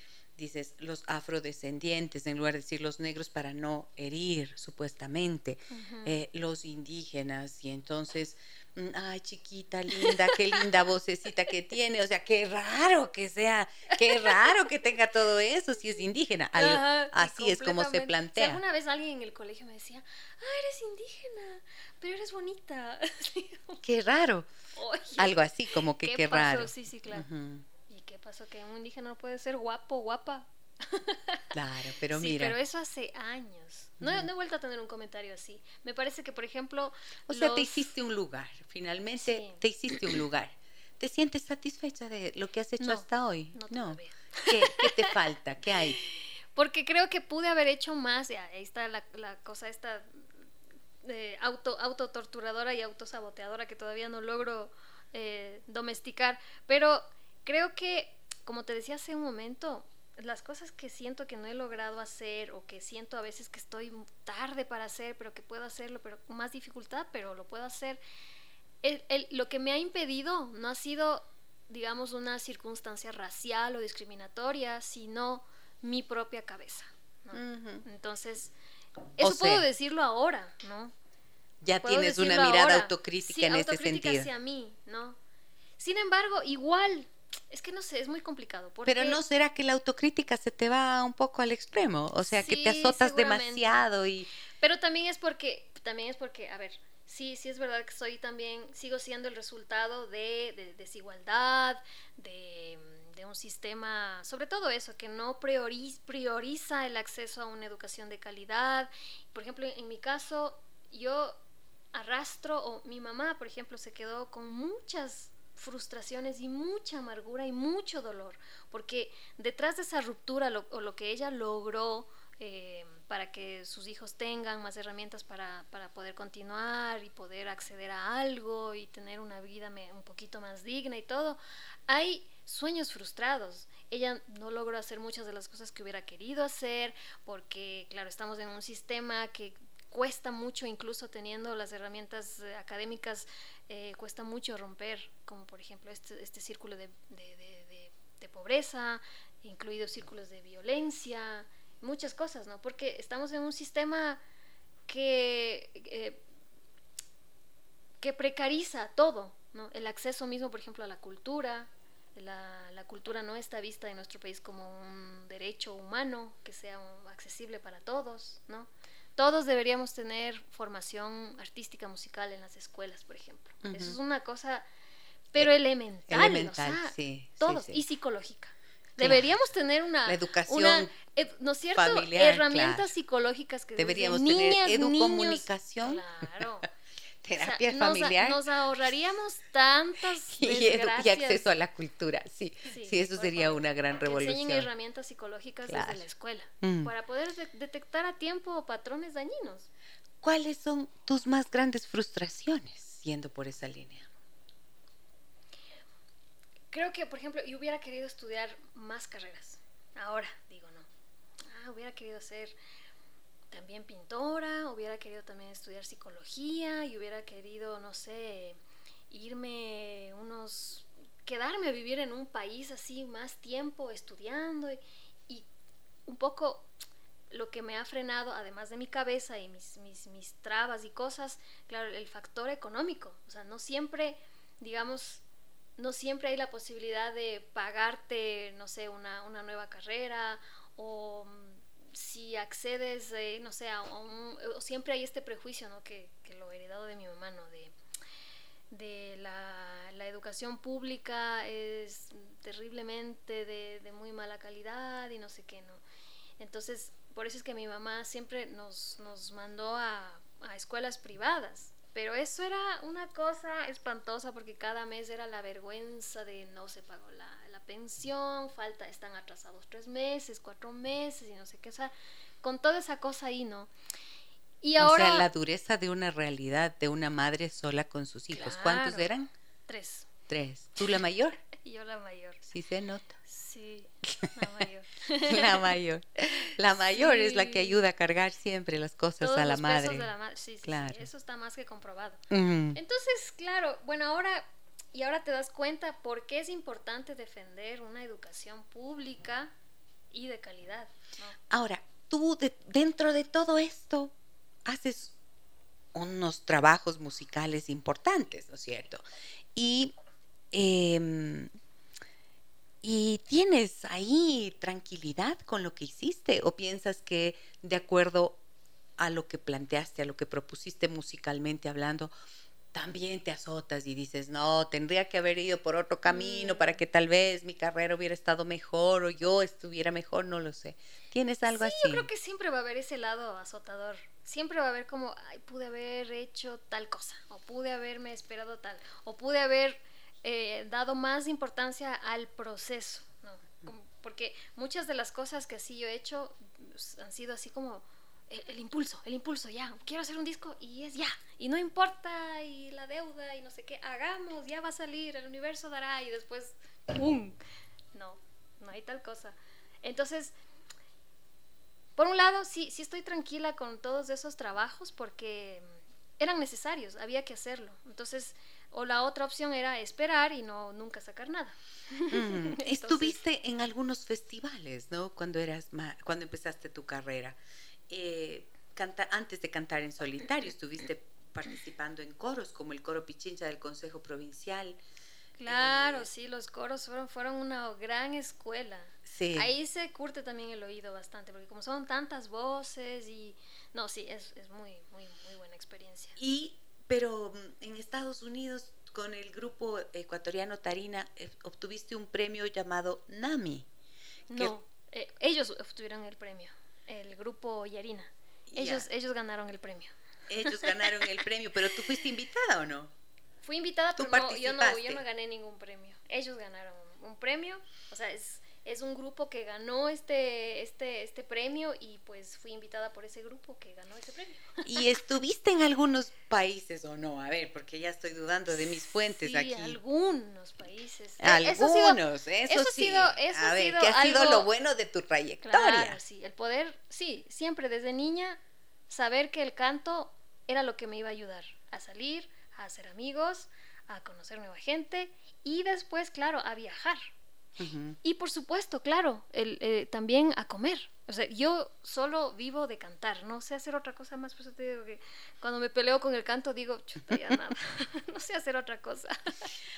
dices los afrodescendientes en lugar de decir los negros para no herir supuestamente eh, los indígenas. Y entonces mm, ay chiquita linda qué linda vocecita que tiene. O sea qué raro que sea qué raro que tenga todo eso si es indígena. Al- Ajá, sí, así es como se plantea. alguna vez alguien en el colegio me decía, ah, eres indígena, pero eres bonita. qué raro. Oye, algo así como que ¿qué raro. Sí, sí, claro. Ujú, ¿Y qué pasó? Que un indígena no puede ser guapo, guapa. claro pero sí, mira pero eso hace años. No, he- no he vuelto a tener un comentario así. Me parece que, por ejemplo, o sea te hiciste un lugar finalmente Sí. te hiciste un lugar te sientes satisfecha de lo que has hecho No, hasta hoy no no. ¿Qué, qué te falta qué hay Porque creo que pude haber hecho más. ya, ahí está la, la cosa esta eh, auto, autotorturadora y autosaboteadora que todavía no logro eh, domesticar. Pero creo que, como te decía hace un momento, las cosas que siento que no he logrado hacer o que siento a veces que estoy tarde para hacer, pero que puedo hacerlo, pero con más dificultad, pero lo puedo hacer. El- el- lo que me ha impedido no ha sido, digamos, una circunstancia racial o discriminatoria, sino mi propia cabeza. ¿no? Ujú. Entonces, O eso puedo sea, decir ahora, ¿no? Ya Puedo tienes una decirlo mirada ahora. autocrítica Sí, en ese autocrítica sentido. hacia mí, ¿no? Sin embargo, igual, es que no sé, es muy complicado. Porque Pero no será que la autocrítica se te va un poco al extremo, o sea, que te azotas demasiado y Pero también es porque, también es porque, a ver, sí, sí es verdad que soy también, sigo siendo el resultado de, de desigualdad, de, de un sistema, sobre todo eso, que no priori- prioriza el acceso a una educación de calidad. Por ejemplo, en mi caso, yo arrastro, o mi mamá, por ejemplo, se quedó con muchas frustraciones y mucha amargura y mucho dolor, porque detrás de esa ruptura lo- o lo que ella logró eh, para que sus hijos tengan más herramientas para, para poder continuar y poder acceder a algo y tener una vida me- un poquito más digna y todo, hay sueños frustrados. Ella no logró hacer muchas de las cosas que hubiera querido hacer porque, claro, estamos en un sistema que cuesta mucho, incluso teniendo las herramientas eh, académicas, eh, cuesta mucho romper, como por ejemplo este, este círculo de, de- de- pobreza, incluidos círculos de violencia, muchas cosas, ¿no? Porque estamos en un sistema que, eh, que precariza todo, ¿no? El acceso mismo, por ejemplo, a la cultura. La, la cultura no está vista en nuestro país como un derecho humano que sea un- accesible para todos, ¿no? Todos deberíamos tener formación artística musical en las escuelas, por ejemplo. Eso es una cosa, pero elemental. elemental, o sea, sí, Todos, sí. y psicológica. Claro. Deberíamos tener una, La educación una, eh, ¿no es cierto? familiar, Herramientas claro. psicológicas que Deberíamos tener niñas, niños- educomunicación. Claro. terapia O sea, familiar Nos, ahorraríamos tantas y, acceso a la cultura. Sí, sí, Sí, eso sería favor. una gran Que enseñen revolución. herramientas psicológicas Claro. desde la escuela Mm. para poder de- detectar a tiempo patrones dañinos. ¿Cuáles son tus más grandes frustraciones yendo por esa línea? Creo que, por ejemplo, yo hubiera querido estudiar más carreras. Ahora digo no. Ah, hubiera querido ser también pintora, hubiera querido también estudiar psicología y hubiera querido, no sé, irme unos quedarme a vivir en un país así más tiempo estudiando y, y un poco lo que me ha frenado, además de mi cabeza y mis, mis, mis trabas y cosas, claro, el factor económico. O sea, no siempre, digamos, no siempre hay la posibilidad de pagarte, no sé, una, una nueva carrera o mm, si accedes, eh, no sé, a, un, siempre hay este prejuicio, ¿no? Que, que lo he heredado de mi mamá, ¿no? De, de la, la educación pública es terriblemente de, de muy mala calidad y no sé qué, ¿no? Entonces, por eso es que mi mamá siempre nos, nos mandó a, a escuelas privadas. Pero eso era una cosa espantosa porque cada mes era la vergüenza de no se pagó la, la pensión, falta, están atrasados tres meses, cuatro meses y no sé qué, o sea, con toda esa cosa ahí, ¿no? Y ahora... O sea, la dureza de una realidad de una madre sola con sus hijos. ¿Cuántos eran? Tres. Tres. ¿Tú la mayor? Yo la mayor. Sí se nota. Sí, la mayor. La mayor. La mayor es la que Sí. ayuda a cargar siempre las cosas Todos a la los madre. pesos de la. Sí, sí, sí, Claro. eso está más que comprobado. Entonces, claro, bueno, ahora y ahora te das cuenta por qué es importante defender una educación pública y de calidad. ¿no? Ahora, tú de- dentro de todo esto haces unos trabajos musicales importantes, ¿no es cierto? Y, em, y tienes ahí tranquilidad con lo que hiciste o piensas que de acuerdo a lo que planteaste, a lo que propusiste musicalmente hablando, también te azotas y dices, no, tendría que haber ido por otro camino para que tal vez mi carrera hubiera estado mejor o yo estuviera mejor, no lo sé. ¿Tienes algo sí, así? yo creo que siempre va a haber ese lado azotador. Siempre va a haber como, ay, pude haber hecho tal cosa, o pude haberme esperado tal, o pude haber eh, dado más importancia al proceso, ¿no? Como- porque muchas de las cosas que así yo he hecho pues, han sido así como el, el impulso, el impulso, ya, quiero hacer un disco y es ya, y no importa, y la deuda, y no sé qué, hagamos, ya va a salir, el universo dará, y después, ¡pum! No, no hay tal cosa. Entonces, por un lado, sí, sí estoy tranquila con todos esos trabajos porque eran necesarios, había que hacerlo. Entonces, o la otra opción era esperar y no nunca sacar nada. Mm, Entonces- Estuviste en algunos festivales, ¿no? Cuando eras ma- cuando empezaste tu carrera. Eh, canta- antes de cantar en solitario, estuviste participando en coros como el coro Pichincha del Consejo Provincial. Claro, Eh, sí, los coros fueron, fueron una gran escuela. Sí. Ahí se curte también el oído bastante, porque como son tantas voces y... No, sí, es, es muy, muy, muy buena experiencia. Y pero mm, en Estados Unidos con el grupo ecuatoriano Tarina eh, obtuviste un premio llamado NAMI. que- No, eh, ellos obtuvieron el premio, el grupo Yarina. Ellos, ellos ganaron el premio. Ellos ganaron el premio, pero tú fuiste invitada o no? Fui invitada, pero no, yo, no, yo no gané ningún premio. Ellos ganaron un premio, o sea, es, es un grupo que ganó este, este, este premio y pues fui invitada por ese grupo que ganó ese premio. ¿Y estuviste en algunos países o no? A ver, porque ya estoy dudando de mis fuentes sí, aquí. algunos países. Eh, Algunos, eso ha sido- eso, sí. sido- eso a ha ver, sido ¿qué ha sido algo- lo bueno de tu trayectoria? Claro, sí, el poder, sí, siempre desde niña saber que el canto era lo que me iba a ayudar a salir, a hacer amigos, a conocer nueva gente y después, claro, a viajar. Y por supuesto, claro, el, eh, también a comer. O sea, yo solo vivo de cantar, no sé hacer otra cosa más. Por eso te digo que cuando me peleo con el canto digo, chuta, ya nada, no sé hacer otra cosa.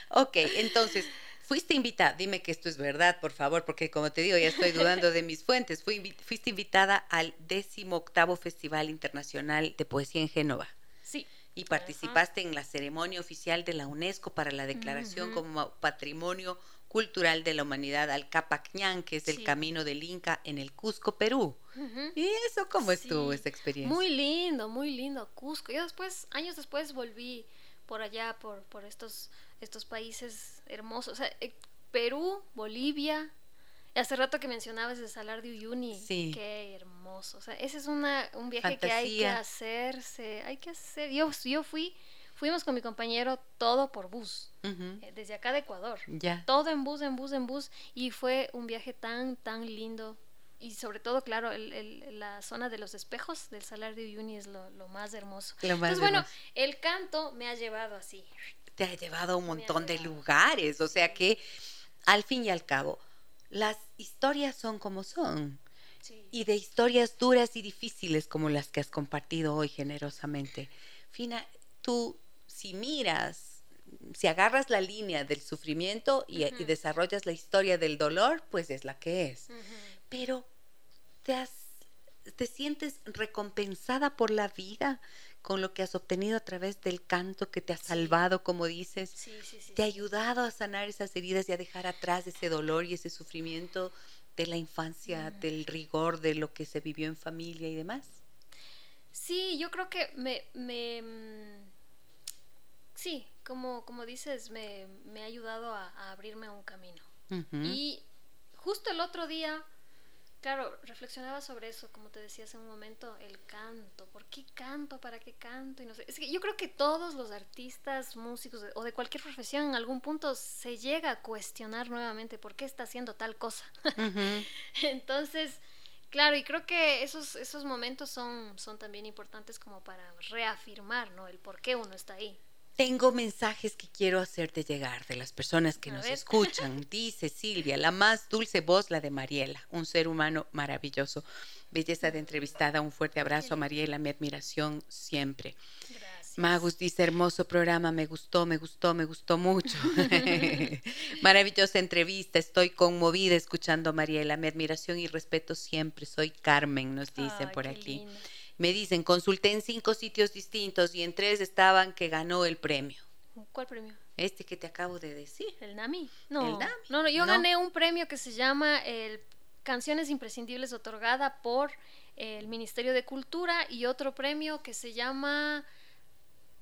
Ok, entonces, fuiste invitada, dime que esto es verdad, por favor, porque como te digo, ya estoy dudando de mis fuentes. Fui invi- fuiste invitada al 18 Festival Internacional de Poesía en Génova. Sí, y participaste en la ceremonia oficial de la UNESCO para la declaración como Patrimonio Cultural de la Humanidad al Capacñán, que es el Sí. camino del Inca en el Cusco, Perú. ¿Y eso cómo estuvo Sí, esa experiencia? Muy lindo, muy lindo, Cusco. Yo después, años después, volví por allá, por, por estos, estos países hermosos. O sea, eh, Perú, Bolivia. Hace rato que mencionabas el Salar de Uyuni. Sí. Qué hermoso. O sea, ese es una, un viaje que hay que hacerse. Hay que hacer. Yo, yo fui, fuimos con mi compañero todo por bus. Ujú, eh, Desde acá de Ecuador. Todo en bus, en bus, en bus. Y fue un viaje tan, tan lindo. Y sobre todo, claro, el- el- la zona de los espejos del Salar de Uyuni es lo, lo más hermoso. Lo más Entonces, bueno, hermoso. el canto me ha llevado así. Te ha llevado a un montón de lugares, o sea que al fin y al cabo, las historias son como son. Sí. y de historias duras y difíciles como las que has compartido hoy generosamente. Fina, tú si miras, si agarras la línea del sufrimiento y, desarrollas la historia del dolor, pues es la que es. Pero te, has- te sientes recompensada por la vida con lo que has obtenido a través del canto que te ha salvado, como dices Sí, sí, sí. te ha ayudado a sanar esas heridas y a dejar atrás ese dolor y ese sufrimiento de la infancia, Mm. del rigor de lo que se vivió en familia y demás. Sí, yo creo que me, me, mm, sí, como, como dices, me, me ha ayudado a, a abrirme a un camino. Y justo el otro día, claro, reflexionaba sobre eso, como te decía hace un momento, el canto. ¿Por qué canto? ¿Para qué canto? Y no sé. Es que yo creo que todos los artistas, músicos de- o de cualquier profesión en algún punto se llega a cuestionar nuevamente por qué está haciendo tal cosa. Entonces, claro, y creo que esos, esos momentos son, son también importantes como para reafirmar, ¿no? El por qué uno está ahí. Tengo mensajes que quiero hacerte llegar de las personas que A nos ver. escuchan. Dice Silvia, la más dulce voz, la de Mariela, un ser humano maravilloso. Belleza de entrevistada, un fuerte abrazo a Mariela, mi admiración siempre. Gracias. Magus dice, hermoso programa, me gustó, me gustó, me gustó mucho. Maravillosa entrevista, estoy conmovida escuchando a Mariela, mi admiración y respeto siempre. Soy Carmen, nos dicen Ay, por aquí. lindo. Me dicen, consulté en cinco sitios distintos y en tres estaban que ganó el premio. ¿Cuál premio? Este que te acabo de decir. ¿El NAMI? No, ¿El NAMI? no, no, yo No. gané un premio que se llama el Canciones Imprescindibles otorgada por el Ministerio de Cultura y otro premio que se llama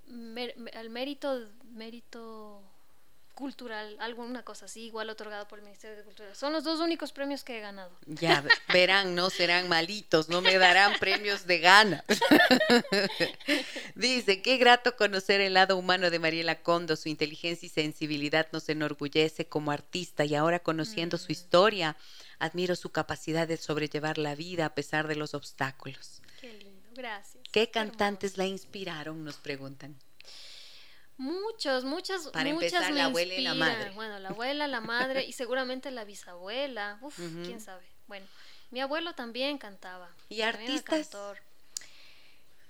el mérito mérito cultural, alguna cosa así, igual otorgado por el Ministerio de Cultura. Son los dos únicos premios que he ganado. Ya verán, no serán malitos, no me darán premios de gana. Dice, qué grato conocer el lado humano de Mariela Condo, su inteligencia y sensibilidad nos enorgullece como artista y ahora conociendo su historia, admiro su capacidad de sobrellevar la vida a pesar de los obstáculos. Qué lindo, gracias. ¿Qué Hermoso. cantantes la inspiraron? Nos preguntan. Muchos, muchas, Para muchas empezar, la abuela y la inspiran. madre. Bueno, la abuela, la madre y seguramente la bisabuela. Uf, Ujú. quién sabe. Bueno, mi abuelo también cantaba. ¿Y artistas? cantor.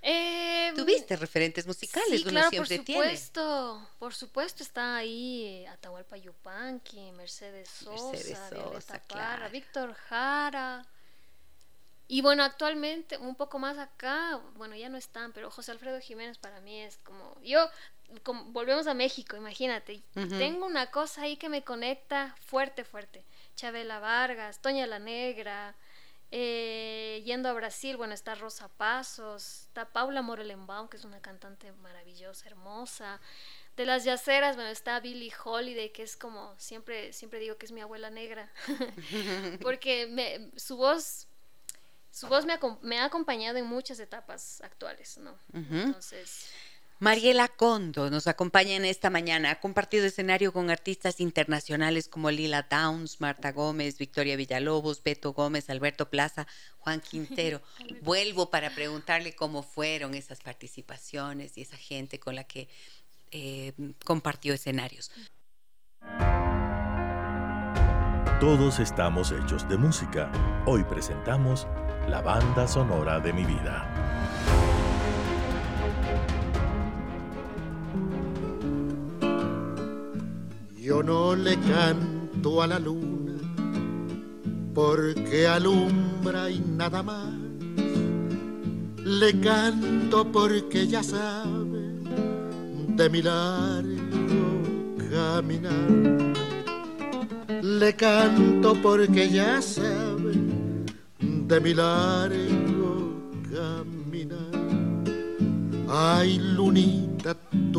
Eh, ¿Tuviste referentes musicales? Sí, claro, por siempre tiene. supuesto. Por supuesto está ahí eh, Atahualpa Yupanqui, Mercedes Sosa, Mercedes Sosa, Parra, claro. Víctor Jara. Y bueno, actualmente, un poco más acá, bueno, ya no están, pero José Alfredo Jiménez para mí es como. Yo, como, volvemos a México, imagínate. Tengo una cosa ahí que me conecta fuerte, fuerte. Chabela Vargas, Toña la Negra. eh, yendo a Brasil, bueno, está Rosa Pasos, está Paula Morelenbaum, que es una cantante maravillosa, hermosa. De las yaceras, bueno, está Billie Holiday, que es como, siempre, siempre digo que es mi abuela negra, porque me- su voz, su voz me, ha acompañado en muchas etapas actuales, ¿no? Entonces, Mariela Condo nos acompaña en esta mañana. Ha compartido escenario con artistas internacionales como Lila Downs, Marta Gómez, Victoria Villalobos, Beto Gómez, Alberto Plaza, Juan Quintero. Vuelvo para preguntarle cómo fueron esas participaciones y esa gente con la que eh, compartió escenarios. Todos estamos hechos de música. Hoy presentamos la banda sonora de mi vida. Yo no le canto a la luna porque alumbra y nada más. Le canto porque ya sabe de mi largo caminar. Le canto porque ya sabe de mi largo caminar. Ay, lunita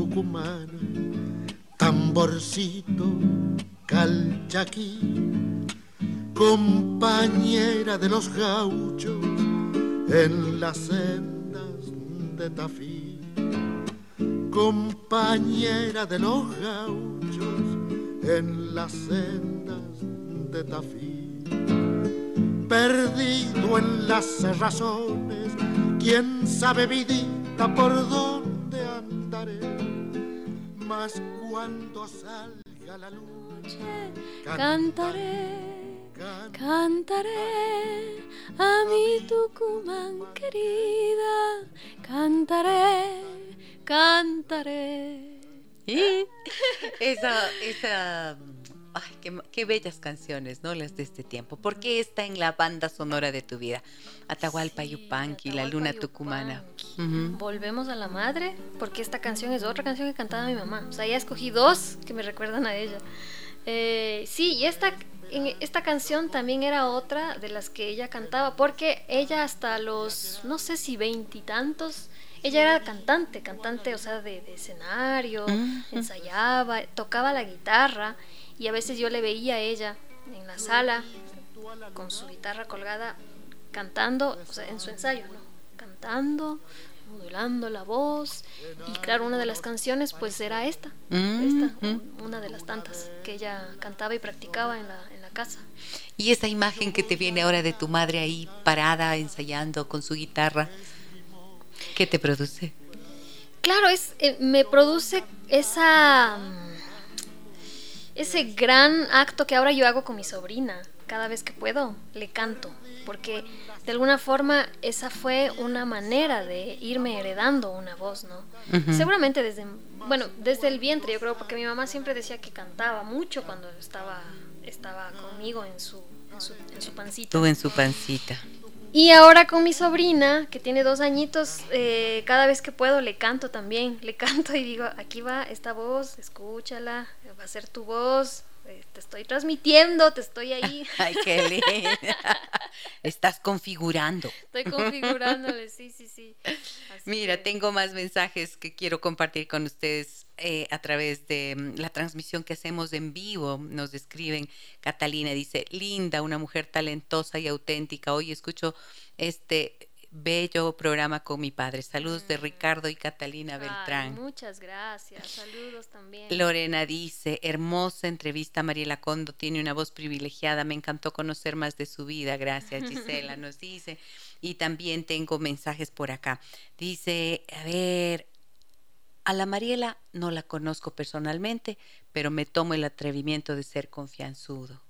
tucumana tamborcito calchaquí, compañera de los gauchos en las sendas de Tafí, compañera de los gauchos en las sendas de Tafí, perdido en las razones, quién sabe vidita por dónde mas cuando salga la luz cantaré, can- cantaré a mi Tucumán querida, cantaré, cantaré. Y esa, esa, ay, qué, qué bellas canciones, ¿no? Las de este tiempo. ¿Por qué está en la banda sonora de tu vida? Atahualpa Sí, Yupanqui, La Atahualpa Luna Tucumana. Yupanqui. Ujú. Volvemos a la madre, porque esta canción es otra canción que cantaba mi mamá. O sea, ya escogí dos que me recuerdan a ella. Eh, sí, y esta, en esta canción también era otra de las que ella cantaba, porque ella hasta los, no sé si veintitantos, ella era cantante, cantante, o sea, de, de escenario, ensayaba, tocaba la guitarra, y a veces yo le veía a ella en la sala con su guitarra colgada cantando, o sea, en su ensayo, ¿no? Cantando, modulando la voz. Y claro, una de las canciones pues era esta, esta una de las tantas que ella cantaba y practicaba en la, en la casa. Y esa imagen que te viene ahora de tu madre ahí parada ensayando con su guitarra, ¿qué te produce? Claro, es, eh, me produce esa ese gran acto que ahora yo hago con mi sobrina. Cada vez que puedo, le canto, porque de alguna forma esa fue una manera de irme heredando una voz, ¿no? Seguramente desde, bueno, desde el vientre, yo creo, porque mi mamá siempre decía que cantaba mucho cuando estaba, estaba conmigo en su, en su, en su pancita. Tú en su pancita. Y ahora con mi sobrina, que tiene dos añitos, eh, cada vez que puedo le canto también, le canto y digo, aquí va esta voz, escúchala, va a ser tu voz, te estoy transmitiendo, te estoy ahí. Ay, qué lindo. Estás configurando. Estoy configurándole, sí, sí, sí. Así Mira, que- tengo más mensajes que quiero compartir con ustedes eh, a través de mm, la transmisión que hacemos en vivo. Nos escriben, Catalina dice, linda, una mujer talentosa y auténtica. Hoy escucho este bello programa con mi padre. Saludos de Ricardo y Catalina Ay, Beltrán. muchas gracias, saludos también. Lorena dice, hermosa entrevista, Mariela Condo tiene una voz privilegiada, me encantó conocer más de su vida, gracias Gisela, nos dice. Y también tengo mensajes por acá. Dice, a ver, a la Mariela no la conozco personalmente, pero me tomo el atrevimiento de ser confianzudo.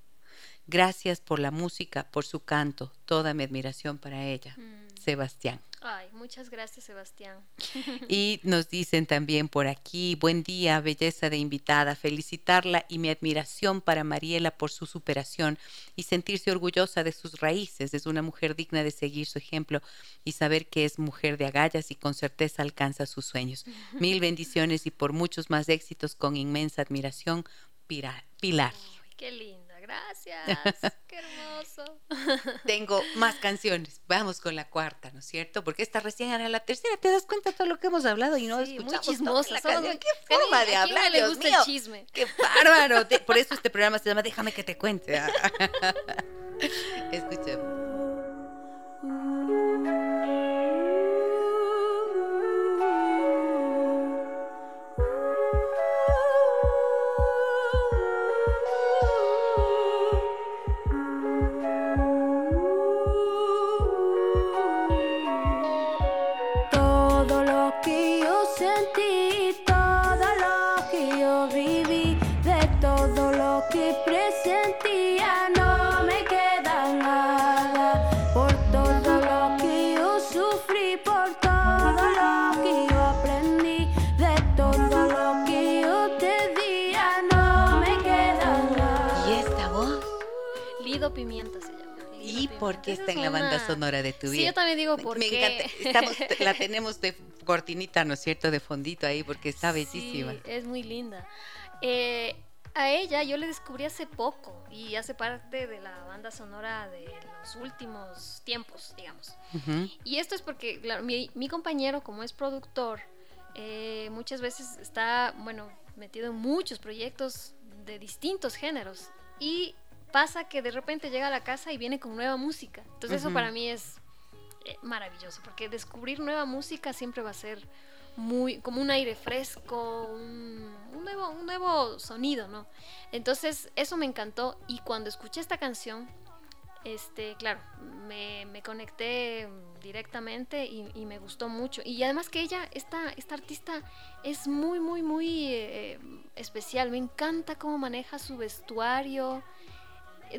Gracias por la música, por su canto, toda mi admiración para ella. Mm. Sebastián. Ay, muchas gracias, Sebastián. Y nos dicen también por aquí, buen día, belleza de invitada, felicitarla y mi admiración para Mariela por su superación y sentirse orgullosa de sus raíces. Es una mujer digna de seguir su ejemplo y saber que es mujer de agallas y con certeza alcanza sus sueños. Mil bendiciones y por muchos más éxitos con inmensa admiración, Pira- Pilar. Ay, qué linda, gracias. qué hermoso. Tengo más canciones. Vamos con la cuarta, ¿no es cierto? Porque esta recién era la tercera. ¿Te das cuenta de todo lo que hemos hablado y no Sí, muy escuchamos toda chismosa. la canción? muy- ¿Qué forma de ¿a quién no hablar, le Dios gusta mío? el chisme? ¡Qué bárbaro! Por eso este programa se llama Déjame que te cuente. Escuchemos. Que por qué está es en la banda una- sonora de tu vida? Sí, yo también digo Me- por Me qué. encanta. Estamos, la tenemos de cortinita, ¿no es cierto? De fondito ahí porque está bellísima. Sí, es muy linda. Eh, a ella yo le descubrí hace poco y hace parte de la banda sonora de los últimos tiempos, digamos. Ujú. Y esto es porque, claro, mi, mi compañero, como es productor, eh, muchas veces está, bueno, metido en muchos proyectos de distintos géneros. Y pasa que de repente llega a la casa y viene con nueva música. Entonces eso para mí es eh, maravilloso, porque descubrir nueva música siempre va a ser muy como un aire fresco, un, un nuevo, un nuevo sonido, ¿no? Entonces eso me encantó y cuando escuché esta canción, este, claro, me, me conecté directamente y, y me gustó mucho. Y además que ella, esta, esta artista, es muy, muy, muy eh, especial. Me encanta cómo maneja su vestuario, eh,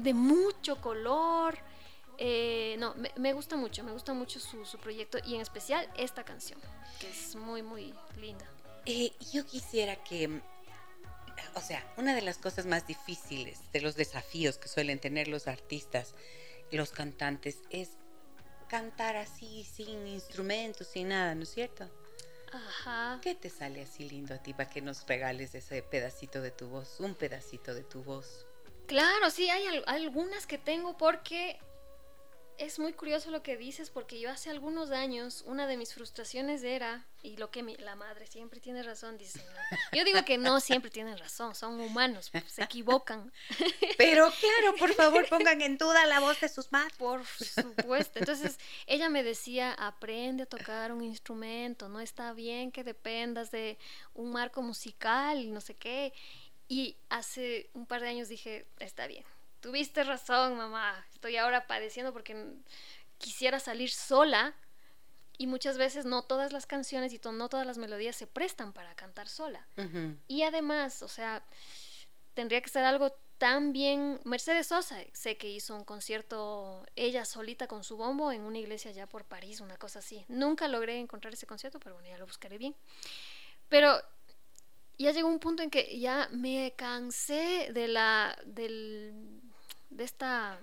de mucho color. Eh, no, me, me gusta mucho, me gusta mucho su, su proyecto y en especial esta canción, que es muy, muy linda. Eh, yo quisiera que, o sea, una de las cosas más difíciles, de los desafíos que suelen tener los artistas, los cantantes, es cantar así, sin instrumentos, sin nada, ¿no es cierto? Ajá. ¿Qué te sale así lindo a ti para que nos regales ese pedacito de tu voz? Un pedacito de tu voz. Claro, sí, hay al- algunas que tengo porque es muy curioso lo que dices, porque yo hace algunos años una de mis frustraciones era, y lo que mi- la madre siempre tiene razón, dice, ¿no? yo digo que no siempre tienen razón, son humanos, se equivocan, Pero claro, por favor, pongan en duda la voz de sus madres. por supuesto. Entonces ella me decía, aprende a tocar un instrumento, no está bien que dependas de un marco musical y no sé qué. Y hace un par de años dije, está bien, tuviste razón, mamá, estoy ahora padeciendo porque quisiera salir sola y muchas veces no todas las canciones y to- no todas las melodías se prestan para cantar sola. Y además, o sea, tendría que ser algo tan bien. Mercedes Sosa, sé que hizo un concierto ella solita con su bombo en una iglesia allá por París, una cosa así. Nunca logré encontrar ese concierto, pero bueno, ya lo buscaré bien. Pero ya llegó un punto en que ya me cansé de la del de esta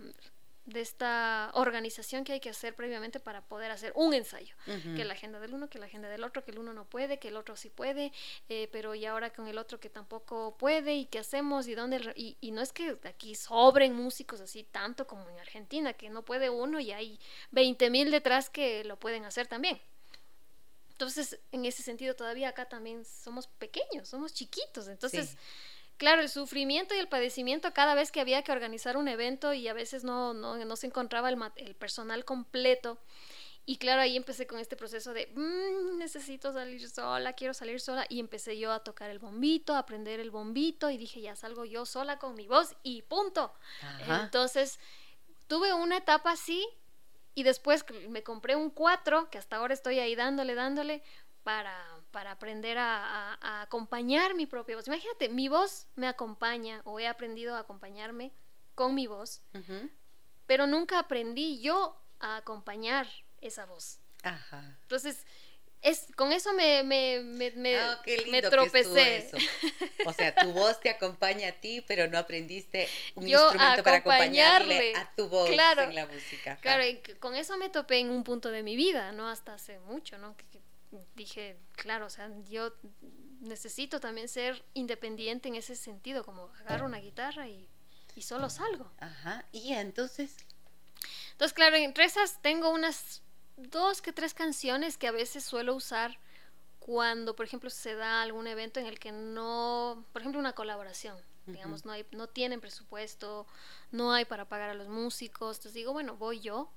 de esta organización que hay que hacer previamente para poder hacer un ensayo. Que la agenda del uno, que la agenda del otro, que el uno no puede, que el otro sí puede, eh, pero y ahora con el otro que tampoco puede, y qué hacemos, y dónde, y, y no es que aquí sobren músicos así tanto como en Argentina, que no puede uno y hay 20 mil detrás que lo pueden hacer también. Entonces, en ese sentido, todavía acá también somos pequeños, somos chiquitos. Entonces, Sí. claro, el sufrimiento y el padecimiento cada vez que había que organizar un evento y a veces no, no, no se encontraba el, el personal completo. Y claro, ahí empecé con este proceso de, "Mm, necesito salir sola, quiero salir sola. Y empecé yo a tocar el bombito, a aprender el bombito y dije, ya salgo yo sola con mi voz y punto. Ajá. Entonces, tuve una etapa así y después me compré un 4, que hasta ahora estoy ahí dándole, dándole, para, para aprender a, a- a acompañar mi propia voz. Imagínate, mi voz me acompaña o he aprendido a acompañarme con mi voz, pero nunca aprendí yo a acompañar esa voz. Ajá. Entonces, es, con eso me, me, me, me, Ah, me tropecé. O sea, tu voz te acompaña a ti, pero no aprendiste un Yo instrumento para acompañarle a tu voz Claro. en la música. Ajá. Claro, y con eso me topé en un punto de mi vida, no hasta hace mucho, ¿no? Que, que dije, claro, o sea, yo necesito también ser independiente en ese sentido, como agarro una guitarra y, y solo salgo. Ajá. Y entonces, Entonces, claro, entre esas tengo unas dos que tres canciones que a veces suelo usar cuando, por ejemplo, se da algún evento en el que no, por ejemplo, una colaboración, digamos, no hay, no tienen presupuesto, no hay para pagar a los músicos, entonces digo, bueno, voy yo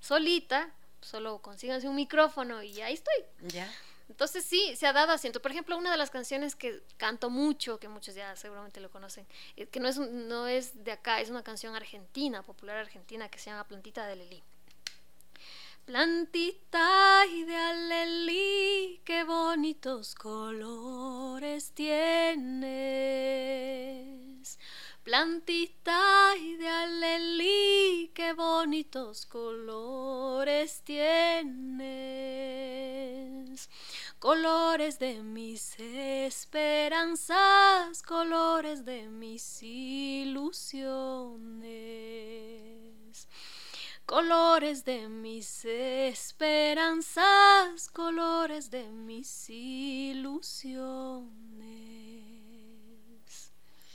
solita, solo consíganse un micrófono y ahí estoy. ya. Entonces sí, se ha dado asiento. Por ejemplo, una de las canciones que canto mucho, que muchos ya seguramente lo conocen, eh, que no es, no es de acá, es una canción argentina, popular argentina, que se llama Plantita de Lelí. Plantita de alelí, qué bonitos colores tienes. Plantita de alelí, qué bonitos colores tienes. Colores de mis esperanzas, colores de mis ilusiones. Colores de mis esperanzas, colores de mis ilusiones.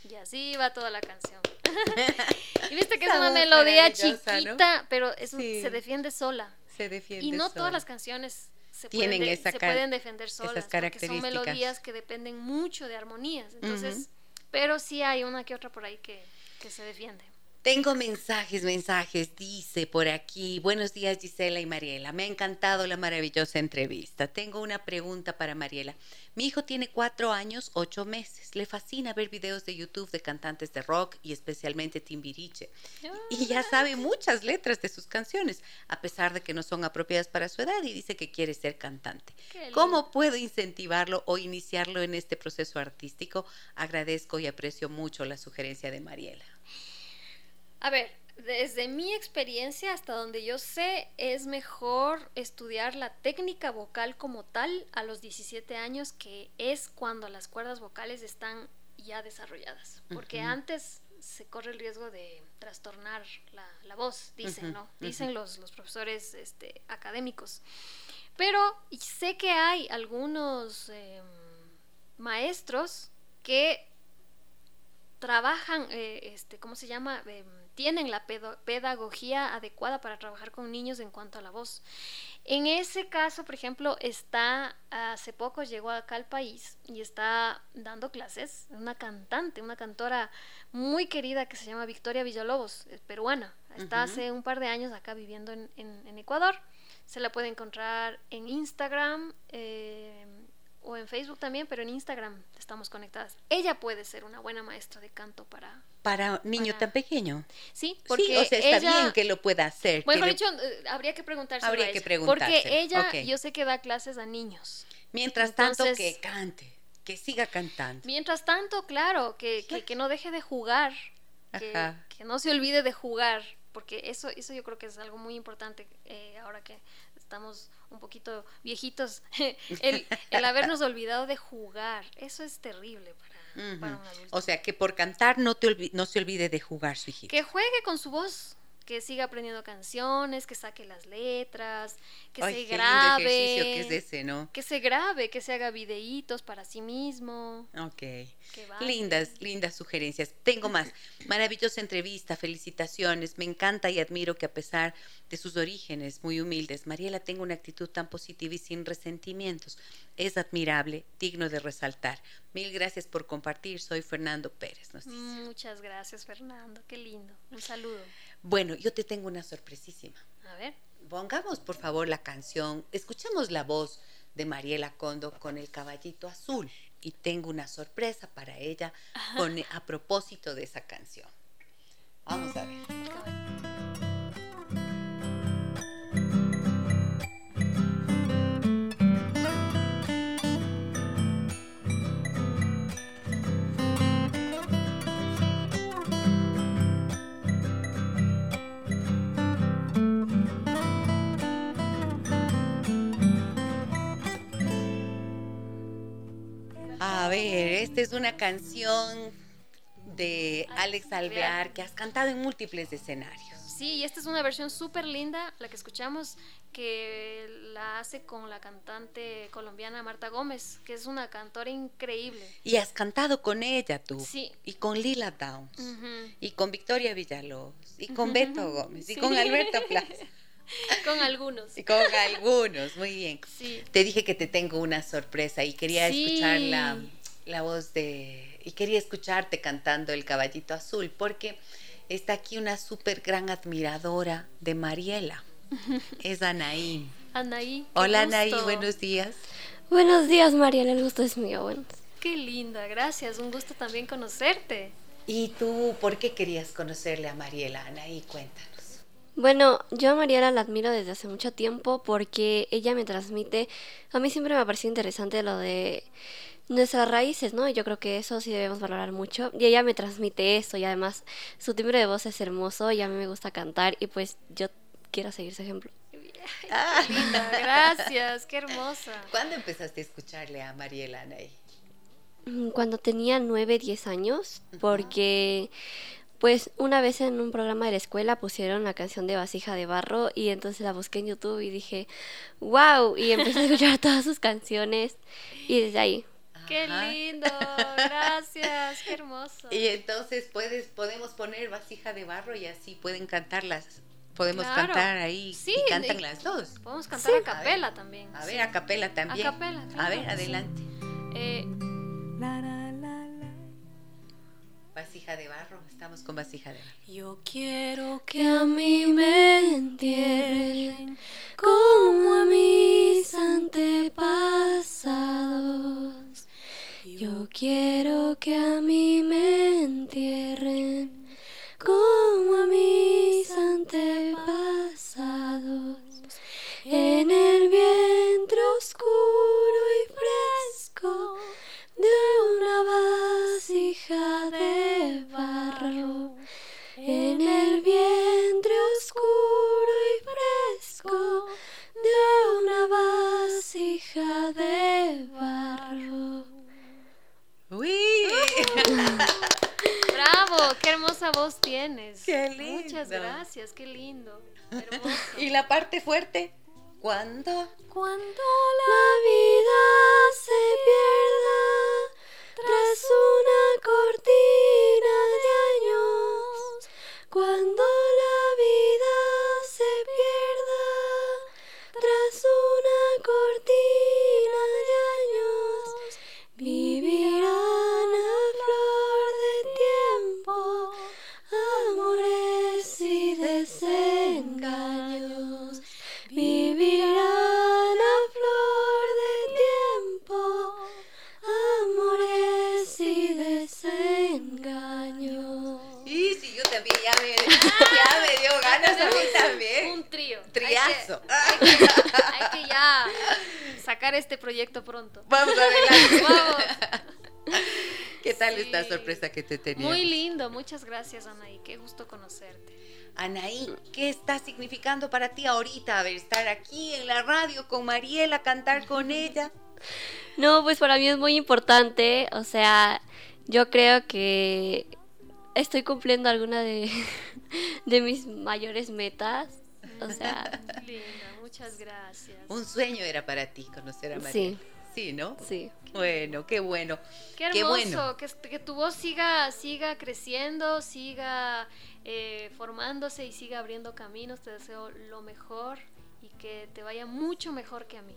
Y así va toda la canción. y viste que es una melodía chiquita, pero es un- Sí. se defiende sola. Se defiende Y no sola. todas las canciones se, Tienen pueden, de- esa se pueden defender solas, porque son características. melodías que dependen mucho de armonías. Entonces, pero sí hay una que otra por ahí que, que se defiende. Tengo mensajes, mensajes. Dice por aquí, buenos días Gisela y Mariela. Me ha encantado la maravillosa entrevista. Tengo una pregunta para Mariela. Mi hijo tiene cuatro años, ocho meses. Le fascina ver videos de YouTube de cantantes de rock y especialmente Timbiriche. Y ya sabe muchas letras de sus canciones, a pesar de que no son apropiadas para su edad y dice que quiere ser cantante. ¿Cómo puedo incentivarlo o iniciarlo en este proceso artístico? Agradezco y aprecio mucho la sugerencia de Mariela. A ver, desde mi experiencia, hasta donde yo sé, es mejor estudiar la técnica vocal como tal a los 17 años, que es cuando las cuerdas vocales están ya desarrolladas. Porque antes se corre el riesgo de trastornar la, la voz, dicen, ¿no? Dicen los, los profesores este, académicos. Pero sé que hay algunos em, maestros que trabajan, eh, este, ¿cómo se llama? Em, tienen la pedagogía adecuada para trabajar con niños en cuanto a la voz. En ese caso, por ejemplo, está, hace poco llegó acá al país y está dando clases, una cantante, una cantora muy querida que se llama Victoria Villalobos, es peruana. Está hace un par de años acá viviendo en, en- en Ecuador. Se la puede encontrar en Instagram eh, o en Facebook también, pero en Instagram estamos conectadas. Ella puede ser una buena maestra de canto para... Para un niño Para- tan pequeño. Sí, porque sí, o sea, está ella... bien que lo pueda hacer. que le- dicho, eh, habría que preguntárselo Habría a que ella, preguntárselo, Porque ella, yo sé que da clases a niños. Mientras tanto que cante, que siga cantando. Mientras tanto, claro, que, que, que no deje de jugar, que, que no se olvide de jugar, porque eso, eso yo creo que es algo muy importante eh, ahora que estamos un poquito viejitos, el, el habernos olvidado de jugar, eso es terrible para, Ujú. para un adulto. O sea, que por cantar no, te olvi- no se olvide de jugar su hijito. Que juegue con su voz, que siga aprendiendo canciones, que saque las letras, que Ay, se grabe. que es ese, ¿no? Que se grabe, que se haga videitos para sí mismo. Ok. Lindas, lindas sugerencias. Tengo más. Maravillosa entrevista, felicitaciones. Me encanta y admiro que a pesar de sus orígenes muy humildes, Mariela tenga una actitud tan positiva y sin resentimientos. Es admirable, digno de resaltar. Mil gracias por compartir. Soy Fernando Pérez. nos dice. Muchas gracias, Fernando. Qué lindo. Un saludo. Bueno, yo te tengo una sorpresísima. A ver. Pongamos por favor la canción, escuchemos la voz de Mariela Condo con el caballito azul y tengo una sorpresa para ella con, a propósito de esa canción. Vamos a ver. A ver, esta es una canción de Alex Alvear que has cantado en múltiples escenarios. Sí, y esta es una versión súper linda, la que escuchamos, que la hace con la cantante colombiana Marta Gómez, que es una cantora increíble. Y has cantado con ella tú. Sí. Y con Lila Downs. Y con Victoria Villalobos. Y con Beto Gómez. Y Sí. con Alberto Plaza. Con algunos. Y con algunos. Muy bien. Sí. Te dije que te tengo una sorpresa y quería Sí. escuchar la, la voz de... Y quería escucharte cantando El Caballito Azul porque está aquí una súper gran admiradora de Mariela. Es Anaí. Anaí. Hola Anaí, buenos días. Buenos días, Mariela, el gusto es mío. Bueno. Qué linda, gracias. Un gusto también conocerte. ¿Y tú por qué querías conocerle a Mariela, Anaí? Cuéntanos. Bueno, yo a Mariela la admiro desde hace mucho tiempo porque ella me transmite, a mí siempre me ha parecido interesante lo de nuestras raíces, ¿no? Y yo creo que eso sí debemos valorar mucho. Y ella me transmite eso y además su timbre de voz es hermoso y a mí me gusta cantar y pues yo quiero seguir su ejemplo. Ah. Linda, gracias. Qué hermosa. ¿Cuándo empezaste a escucharle a Mariela, Anaí? Mm, Cuando tenía 9, 10 años, porque pues una vez en un programa de la escuela pusieron la canción de Vasija de Barro y entonces la busqué en YouTube y dije, wow, y empecé a escuchar todas sus canciones y desde ahí. Qué Ajá. lindo. Gracias. Qué hermoso. Y entonces puedes, podemos poner vasija de barro y así pueden cantarlas. Podemos Claro. cantar ahí Sí, y cantan las dos. Podemos cantar Sí. a capela también. A sí. ver, a capela también. A capela, A claro, ver, sí. adelante. Eh, Vasija de barro, estamos con vasija de barro. Yo quiero Que a mí me entierren como a mis antepasados. Yo quiero que a mí me entierren como a mis antepasados. En el vientre oscuro y fresco de una vasija de barro. En el vientre oscuro y fresco de una vasija de barro. ¡Uy! bravo, qué hermosa voz tienes. Qué Muchas lindo. gracias, qué lindo. Hermoso. ¿Y la parte fuerte? Cuando Cuando La vida se pierda tras una cortina de años. Cuando proyecto pronto. Vamos adelante. Vamos. ¿Qué tal Sí. esta sorpresa que te tenía? Muy lindo, muchas gracias Anaí, qué gusto conocerte. Anaí, ¿qué está significando para ti ahorita? A ver, estar aquí en la radio con Mariela, cantar con ella. No, pues para mí es muy importante, o sea, yo creo que estoy cumpliendo alguna de, de mis mayores metas, o sea, Linda, muchas gracias. Un sueño era para ti conocer a Sí. Mariela. Sí, ¿no? sí. Bueno, qué bueno. Qué Qué hermoso, bueno. que, que tu voz siga, siga creciendo, siga eh, formándose y siga abriendo caminos. Te deseo lo mejor y que te vaya mucho mejor que a mí.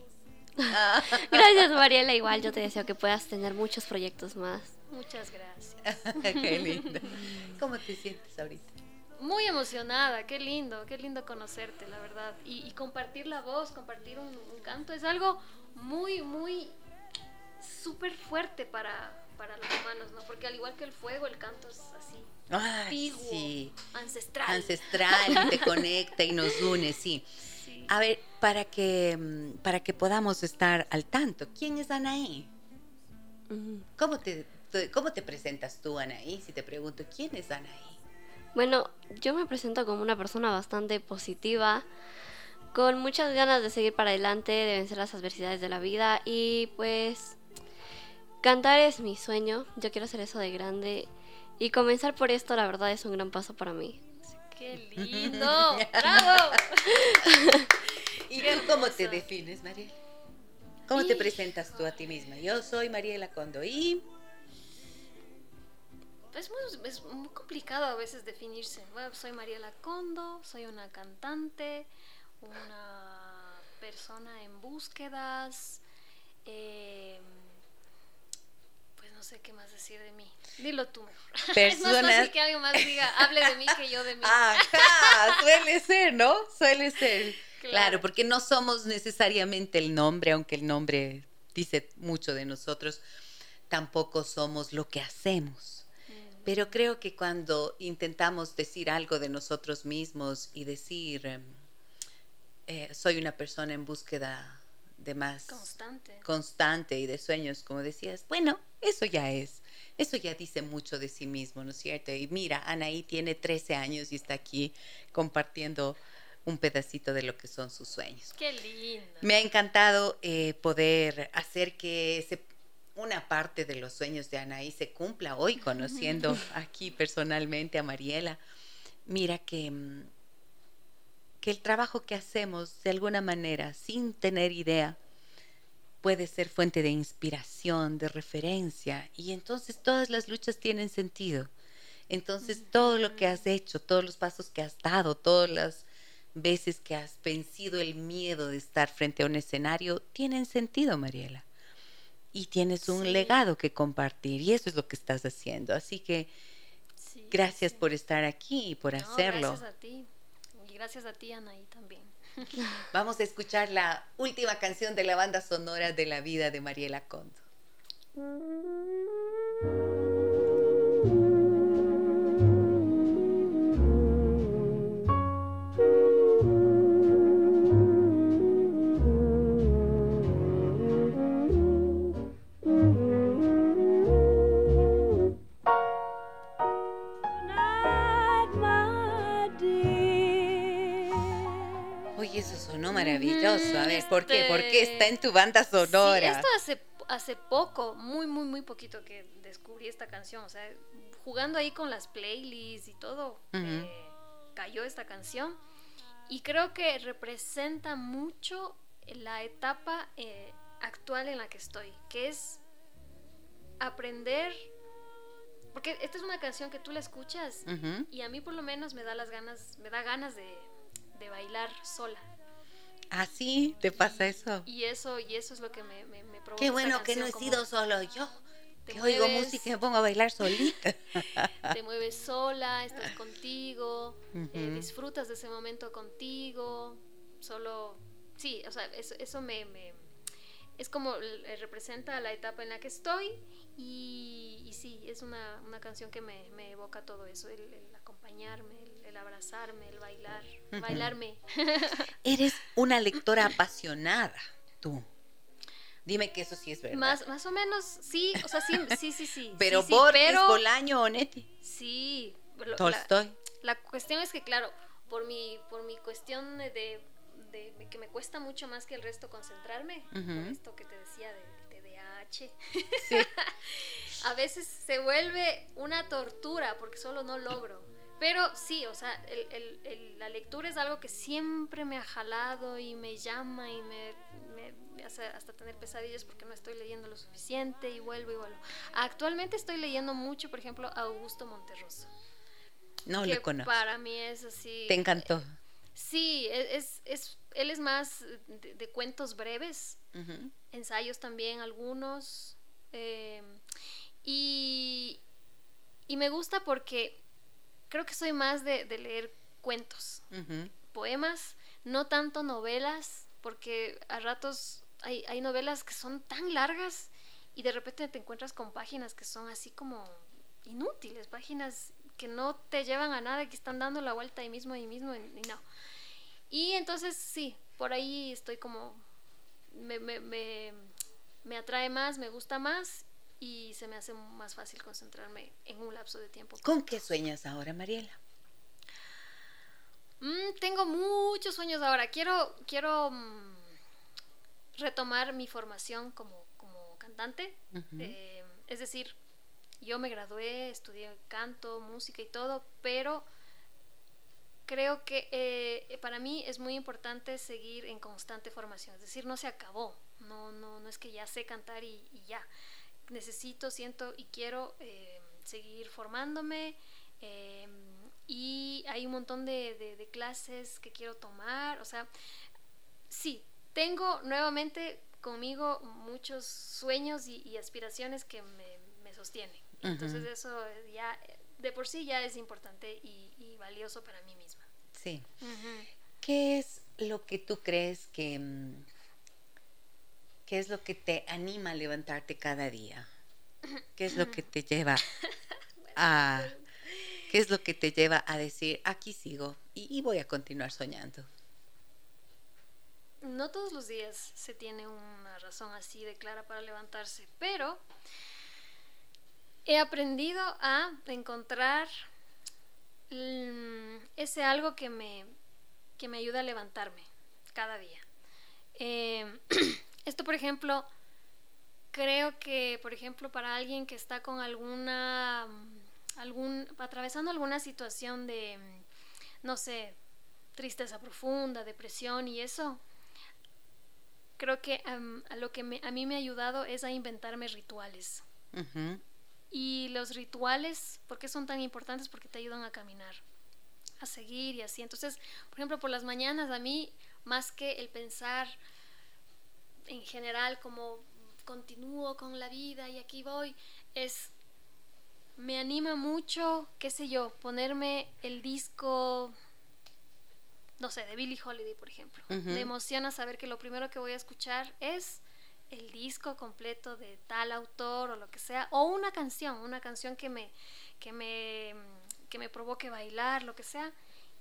Ah, Gracias Mariela, igual yo te deseo que puedas tener muchos proyectos más. Muchas gracias. qué lindo. ¿Cómo te sientes ahorita? Muy emocionada, qué lindo, qué lindo conocerte, la verdad. Y, y compartir la voz, compartir un, un canto es algo muy, muy súper fuerte para, para los humanos, ¿no? Porque al igual que el fuego, el canto es así, antiguo, sí. ancestral. Ancestral, y te conecta y nos une, sí. Sí. A ver, para que, mm, para que podamos estar al tanto, ¿quién es Anaí? ¿Cómo te- ¿Cómo te presentas tú, Anaí? Si te pregunto, ¿quién es Anaí? Bueno, yo me presento como una persona bastante positiva, con muchas ganas de seguir para adelante, de vencer las adversidades de la vida y pues cantar es mi sueño, yo quiero hacer eso de grande y comenzar por esto la verdad es un gran paso para mí. ¡Qué lindo! ¡Bravo! ¿Y tú cómo te defines, Mariela? ¿Cómo te presentas tú a ti misma? Yo soy Mariela Condo y... Es muy, es muy complicado a veces definirse. Bueno, soy Mariela Condo, soy una cantante, una persona en búsquedas. eh, pues no sé qué más decir de mí. Dilo tú mejor. es más Personas- fácil que alguien más diga, hable de mí que yo de mí. Ajá, suele ser, ¿no? Suele ser. Claro. Claro. porque no somos necesariamente el nombre, aunque el nombre dice mucho de nosotros, tampoco somos lo que hacemos. Pero creo que cuando intentamos decir algo de nosotros mismos y decir, em, eh, soy una persona en búsqueda de más Constante. constante y de sueños, como decías, bueno, eso ya es, eso ya dice mucho de sí mismo, ¿no es cierto? Y mira, Anaí tiene 13 años y está aquí compartiendo un pedacito de lo que son sus sueños. Qué lindo. Me ha encantado eh, poder hacer que se- una parte de los sueños de Anaí se cumpla hoy, conociendo aquí personalmente a Mariela. Mira que, mm, que el trabajo que hacemos de alguna manera, sin tener idea, puede ser fuente de inspiración, de referencia, y entonces todas las luchas tienen sentido. Entonces todo lo que has hecho, todos los pasos que has dado, todas las veces que has vencido el miedo de estar frente a un escenario, tienen sentido, Mariela. Y tienes un Sí. legado que compartir, y eso es lo que estás haciendo. Así que Sí, gracias sí. por estar aquí y por No, hacerlo. Gracias a ti. Y gracias a ti, Anaí, también. Vamos a escuchar la última canción de la banda sonora de la vida de Mariela Condo. Maravilloso. A ver, ¿por qué? ¿Por qué está en tu banda sonora? Sí, esto hace, hace poco, muy, muy, muy poquito que descubrí esta canción. O sea, jugando ahí con las playlists y todo, Ujú. eh, cayó esta canción. Y creo que representa mucho la etapa eh, actual en la que estoy, que es aprender, porque esta es una canción que tú la escuchas Ujú. y a mí por lo menos me da las ganas, me da ganas de, de bailar sola. ¿Ah, sí? ¿Te pasa eso? Y eso, y eso es lo que me, me, me provoca. Qué bueno que no he sido solo yo. te Que oigo música y me pongo a bailar solita. Te mueves sola, estás contigo, eh, disfrutas de ese momento contigo, solo, sí, o sea, eso, eso me, me- es como eh, representa la etapa en la que estoy y, y sí, es una, una canción que me, me evoca todo eso, el, el acompañarme, el, abrazarme, el bailar, bailarme. Eres una lectora apasionada, tú. Dime que eso sí es verdad. Más, más o menos, sí, o sea, sí, sí, sí, sí. pero sí, Borges, pero- Bolaño, Onetti, Sí, lo- Tolstoy. La cuestión es que, claro, por mi, por mi cuestión de, de- de que me cuesta mucho más que el resto concentrarme, por Ujú. esto que te decía del TDAH, Sí. a veces se vuelve una tortura porque solo no logro. Pero sí, o sea, el- el- el- la lectura es algo que siempre me ha jalado y me llama y me, me- me hace hasta tener pesadillas porque no estoy leyendo lo suficiente y vuelvo y vuelvo. Actualmente estoy leyendo mucho, por ejemplo, a Augusto Monterroso. No que le conozco. Para mí es así. Te encantó. Sí, e- es, es, él es más de, de cuentos breves, ensayos también algunos. eh, y, y me gusta porque creo que soy más de, de leer cuentos, Ujú. poemas, no tanto novelas, porque a ratos hay, hay novelas que son tan largas y de repente te encuentras con páginas que son así como inútiles, páginas que no te llevan a nada, que están dando la vuelta ahí mismo, ahí mismo, y y no. Y entonces sí, por ahí estoy como, me, me, me, me atrae más, me gusta más y se me hace más fácil concentrarme en un lapso de tiempo. ¿Con qué sueñas ahora, Mariela? Mm, tengo muchos sueños ahora. Quiero, quiero mm, retomar mi formación como, como cantante. Eh, es decir, yo me gradué, estudié canto, música y todo, pero creo que eh, para mí es muy importante seguir en constante formación. Es decir, no se acabó. No, no, no es que ya sé cantar y, y ya. Necesito, siento y quiero eh, seguir formándome. eh, y hay un montón de, de- de clases que quiero tomar. O sea, sí, tengo nuevamente conmigo muchos sueños y, y aspiraciones que me, me sostienen. Entonces eso ya de por sí ya es importante y, y valioso para mí misma. Sí. ¿Qué es lo que tú crees que... ¿Qué es lo que te anima a levantarte cada día? ¿Qué es lo que te lleva a... ¿Qué es lo que te lleva a decir, aquí sigo y, y voy a continuar soñando? No todos los días se tiene una razón así de clara para levantarse, pero he aprendido a encontrar mm, ese algo que me, que me ayuda a levantarme cada día. Eh, esto, por ejemplo, creo que, por ejemplo, para alguien que está con alguna, mm, algún, atravesando alguna situación de, mm, no sé, tristeza profunda, depresión y eso, creo que am, a lo que me- a mí me ha ayudado es a inventarme rituales. Ujú. Y los rituales, ¿por qué son tan importantes? Porque te ayudan a caminar, a seguir y así. Entonces, por ejemplo, por las mañanas a mí, más que el pensar en general como continúo con la vida y aquí voy, es, me anima mucho, qué sé yo, ponerme el disco, no sé, de Billie Holiday, por ejemplo. Ujú. Me emociona saber que lo primero que voy a escuchar es el disco completo de tal autor o lo que sea, o una canción, una canción que me, que me, que me provoque bailar, lo que sea,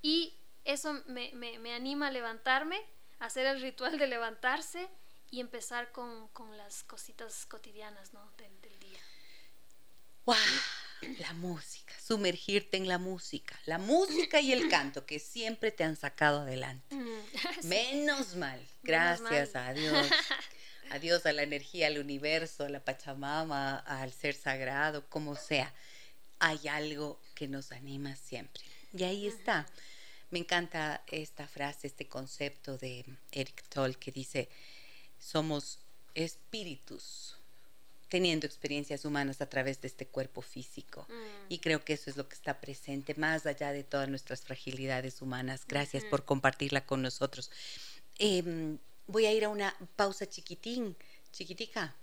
y eso me, me- me anima a levantarme, a hacer el ritual de levantarse y empezar con, con las cositas cotidianas ¿no? del, del día. ¡Guau! La música, sumergirte en la música, la música y el canto que siempre te han sacado adelante. Sí. Menos mal, Menos gracias mal. a Dios. Adiós a la energía, al universo, a la Pachamama, al ser sagrado, como sea. Hay algo que nos anima siempre. Y ahí está. Me encanta esta frase, este concepto de Eric Toll que dice, somos espíritus teniendo experiencias humanas a través de este cuerpo físico. Mm. Y creo que eso es lo que está presente, más allá de todas nuestras fragilidades humanas. Gracias por compartirla con nosotros. Em, voy a ir a una pausa chiquitín, chiquitica.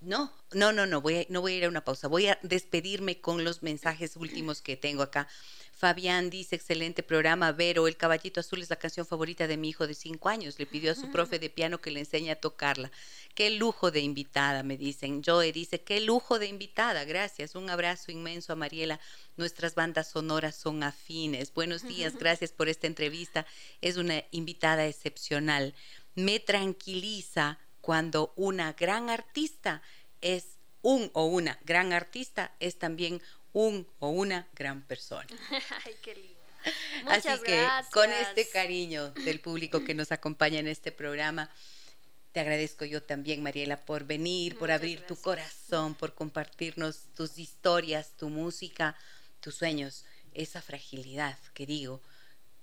No, no, no, no voy, a, no voy a ir a una pausa. Voy a despedirme con los mensajes últimos que tengo acá. Fabián dice, excelente programa. Vero, El Caballito Azul es la canción favorita de mi hijo de cinco años. Le pidió a su profe de piano que le enseñe a tocarla. Qué lujo de invitada, me dicen. Joe dice, qué lujo de invitada. Gracias. Un abrazo inmenso a Mariela. Nuestras bandas sonoras son afines. Buenos días, gracias por esta entrevista. Es una invitada excepcional. Me tranquiliza cuando una gran artista es un o una gran artista es también un o una gran persona. Ay, qué lindo. Así Muchas que gracias. con este cariño del público que nos acompaña en este programa, te agradezco yo también, Mariela, por venir, por abrir tu corazón, por compartirnos tus historias, tu música, tus sueños, esa fragilidad que digo,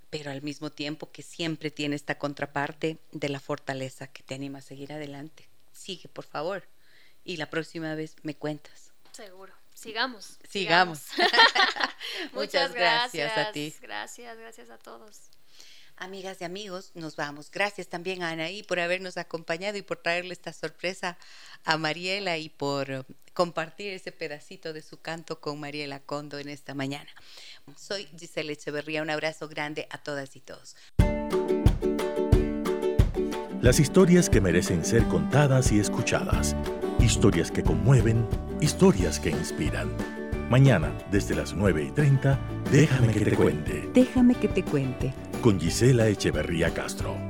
pero al mismo tiempo que siempre tiene esta contraparte de la fortaleza que te anima a seguir adelante. Sigue, por favor. Y la próxima vez me cuentas. Seguro. Sigamos. Sigamos. Muchas Muchas gracias a ti. Gracias, gracias a todos. Amigas y amigos, nos vamos. Gracias también a Anaí por habernos acompañado y por traerle esta sorpresa a Mariela y por eh, compartir ese pedacito de su canto con Mariela Condo en esta mañana. Soy Giselle Echeverría. Un abrazo grande a todas y todos. Las historias que merecen ser contadas y escuchadas. Historias que conmueven, historias que inspiran. Mañana, desde las 9 y 30, déjame que te cuente. Déjame que te cuente. Con Gisela Echeverría Castro.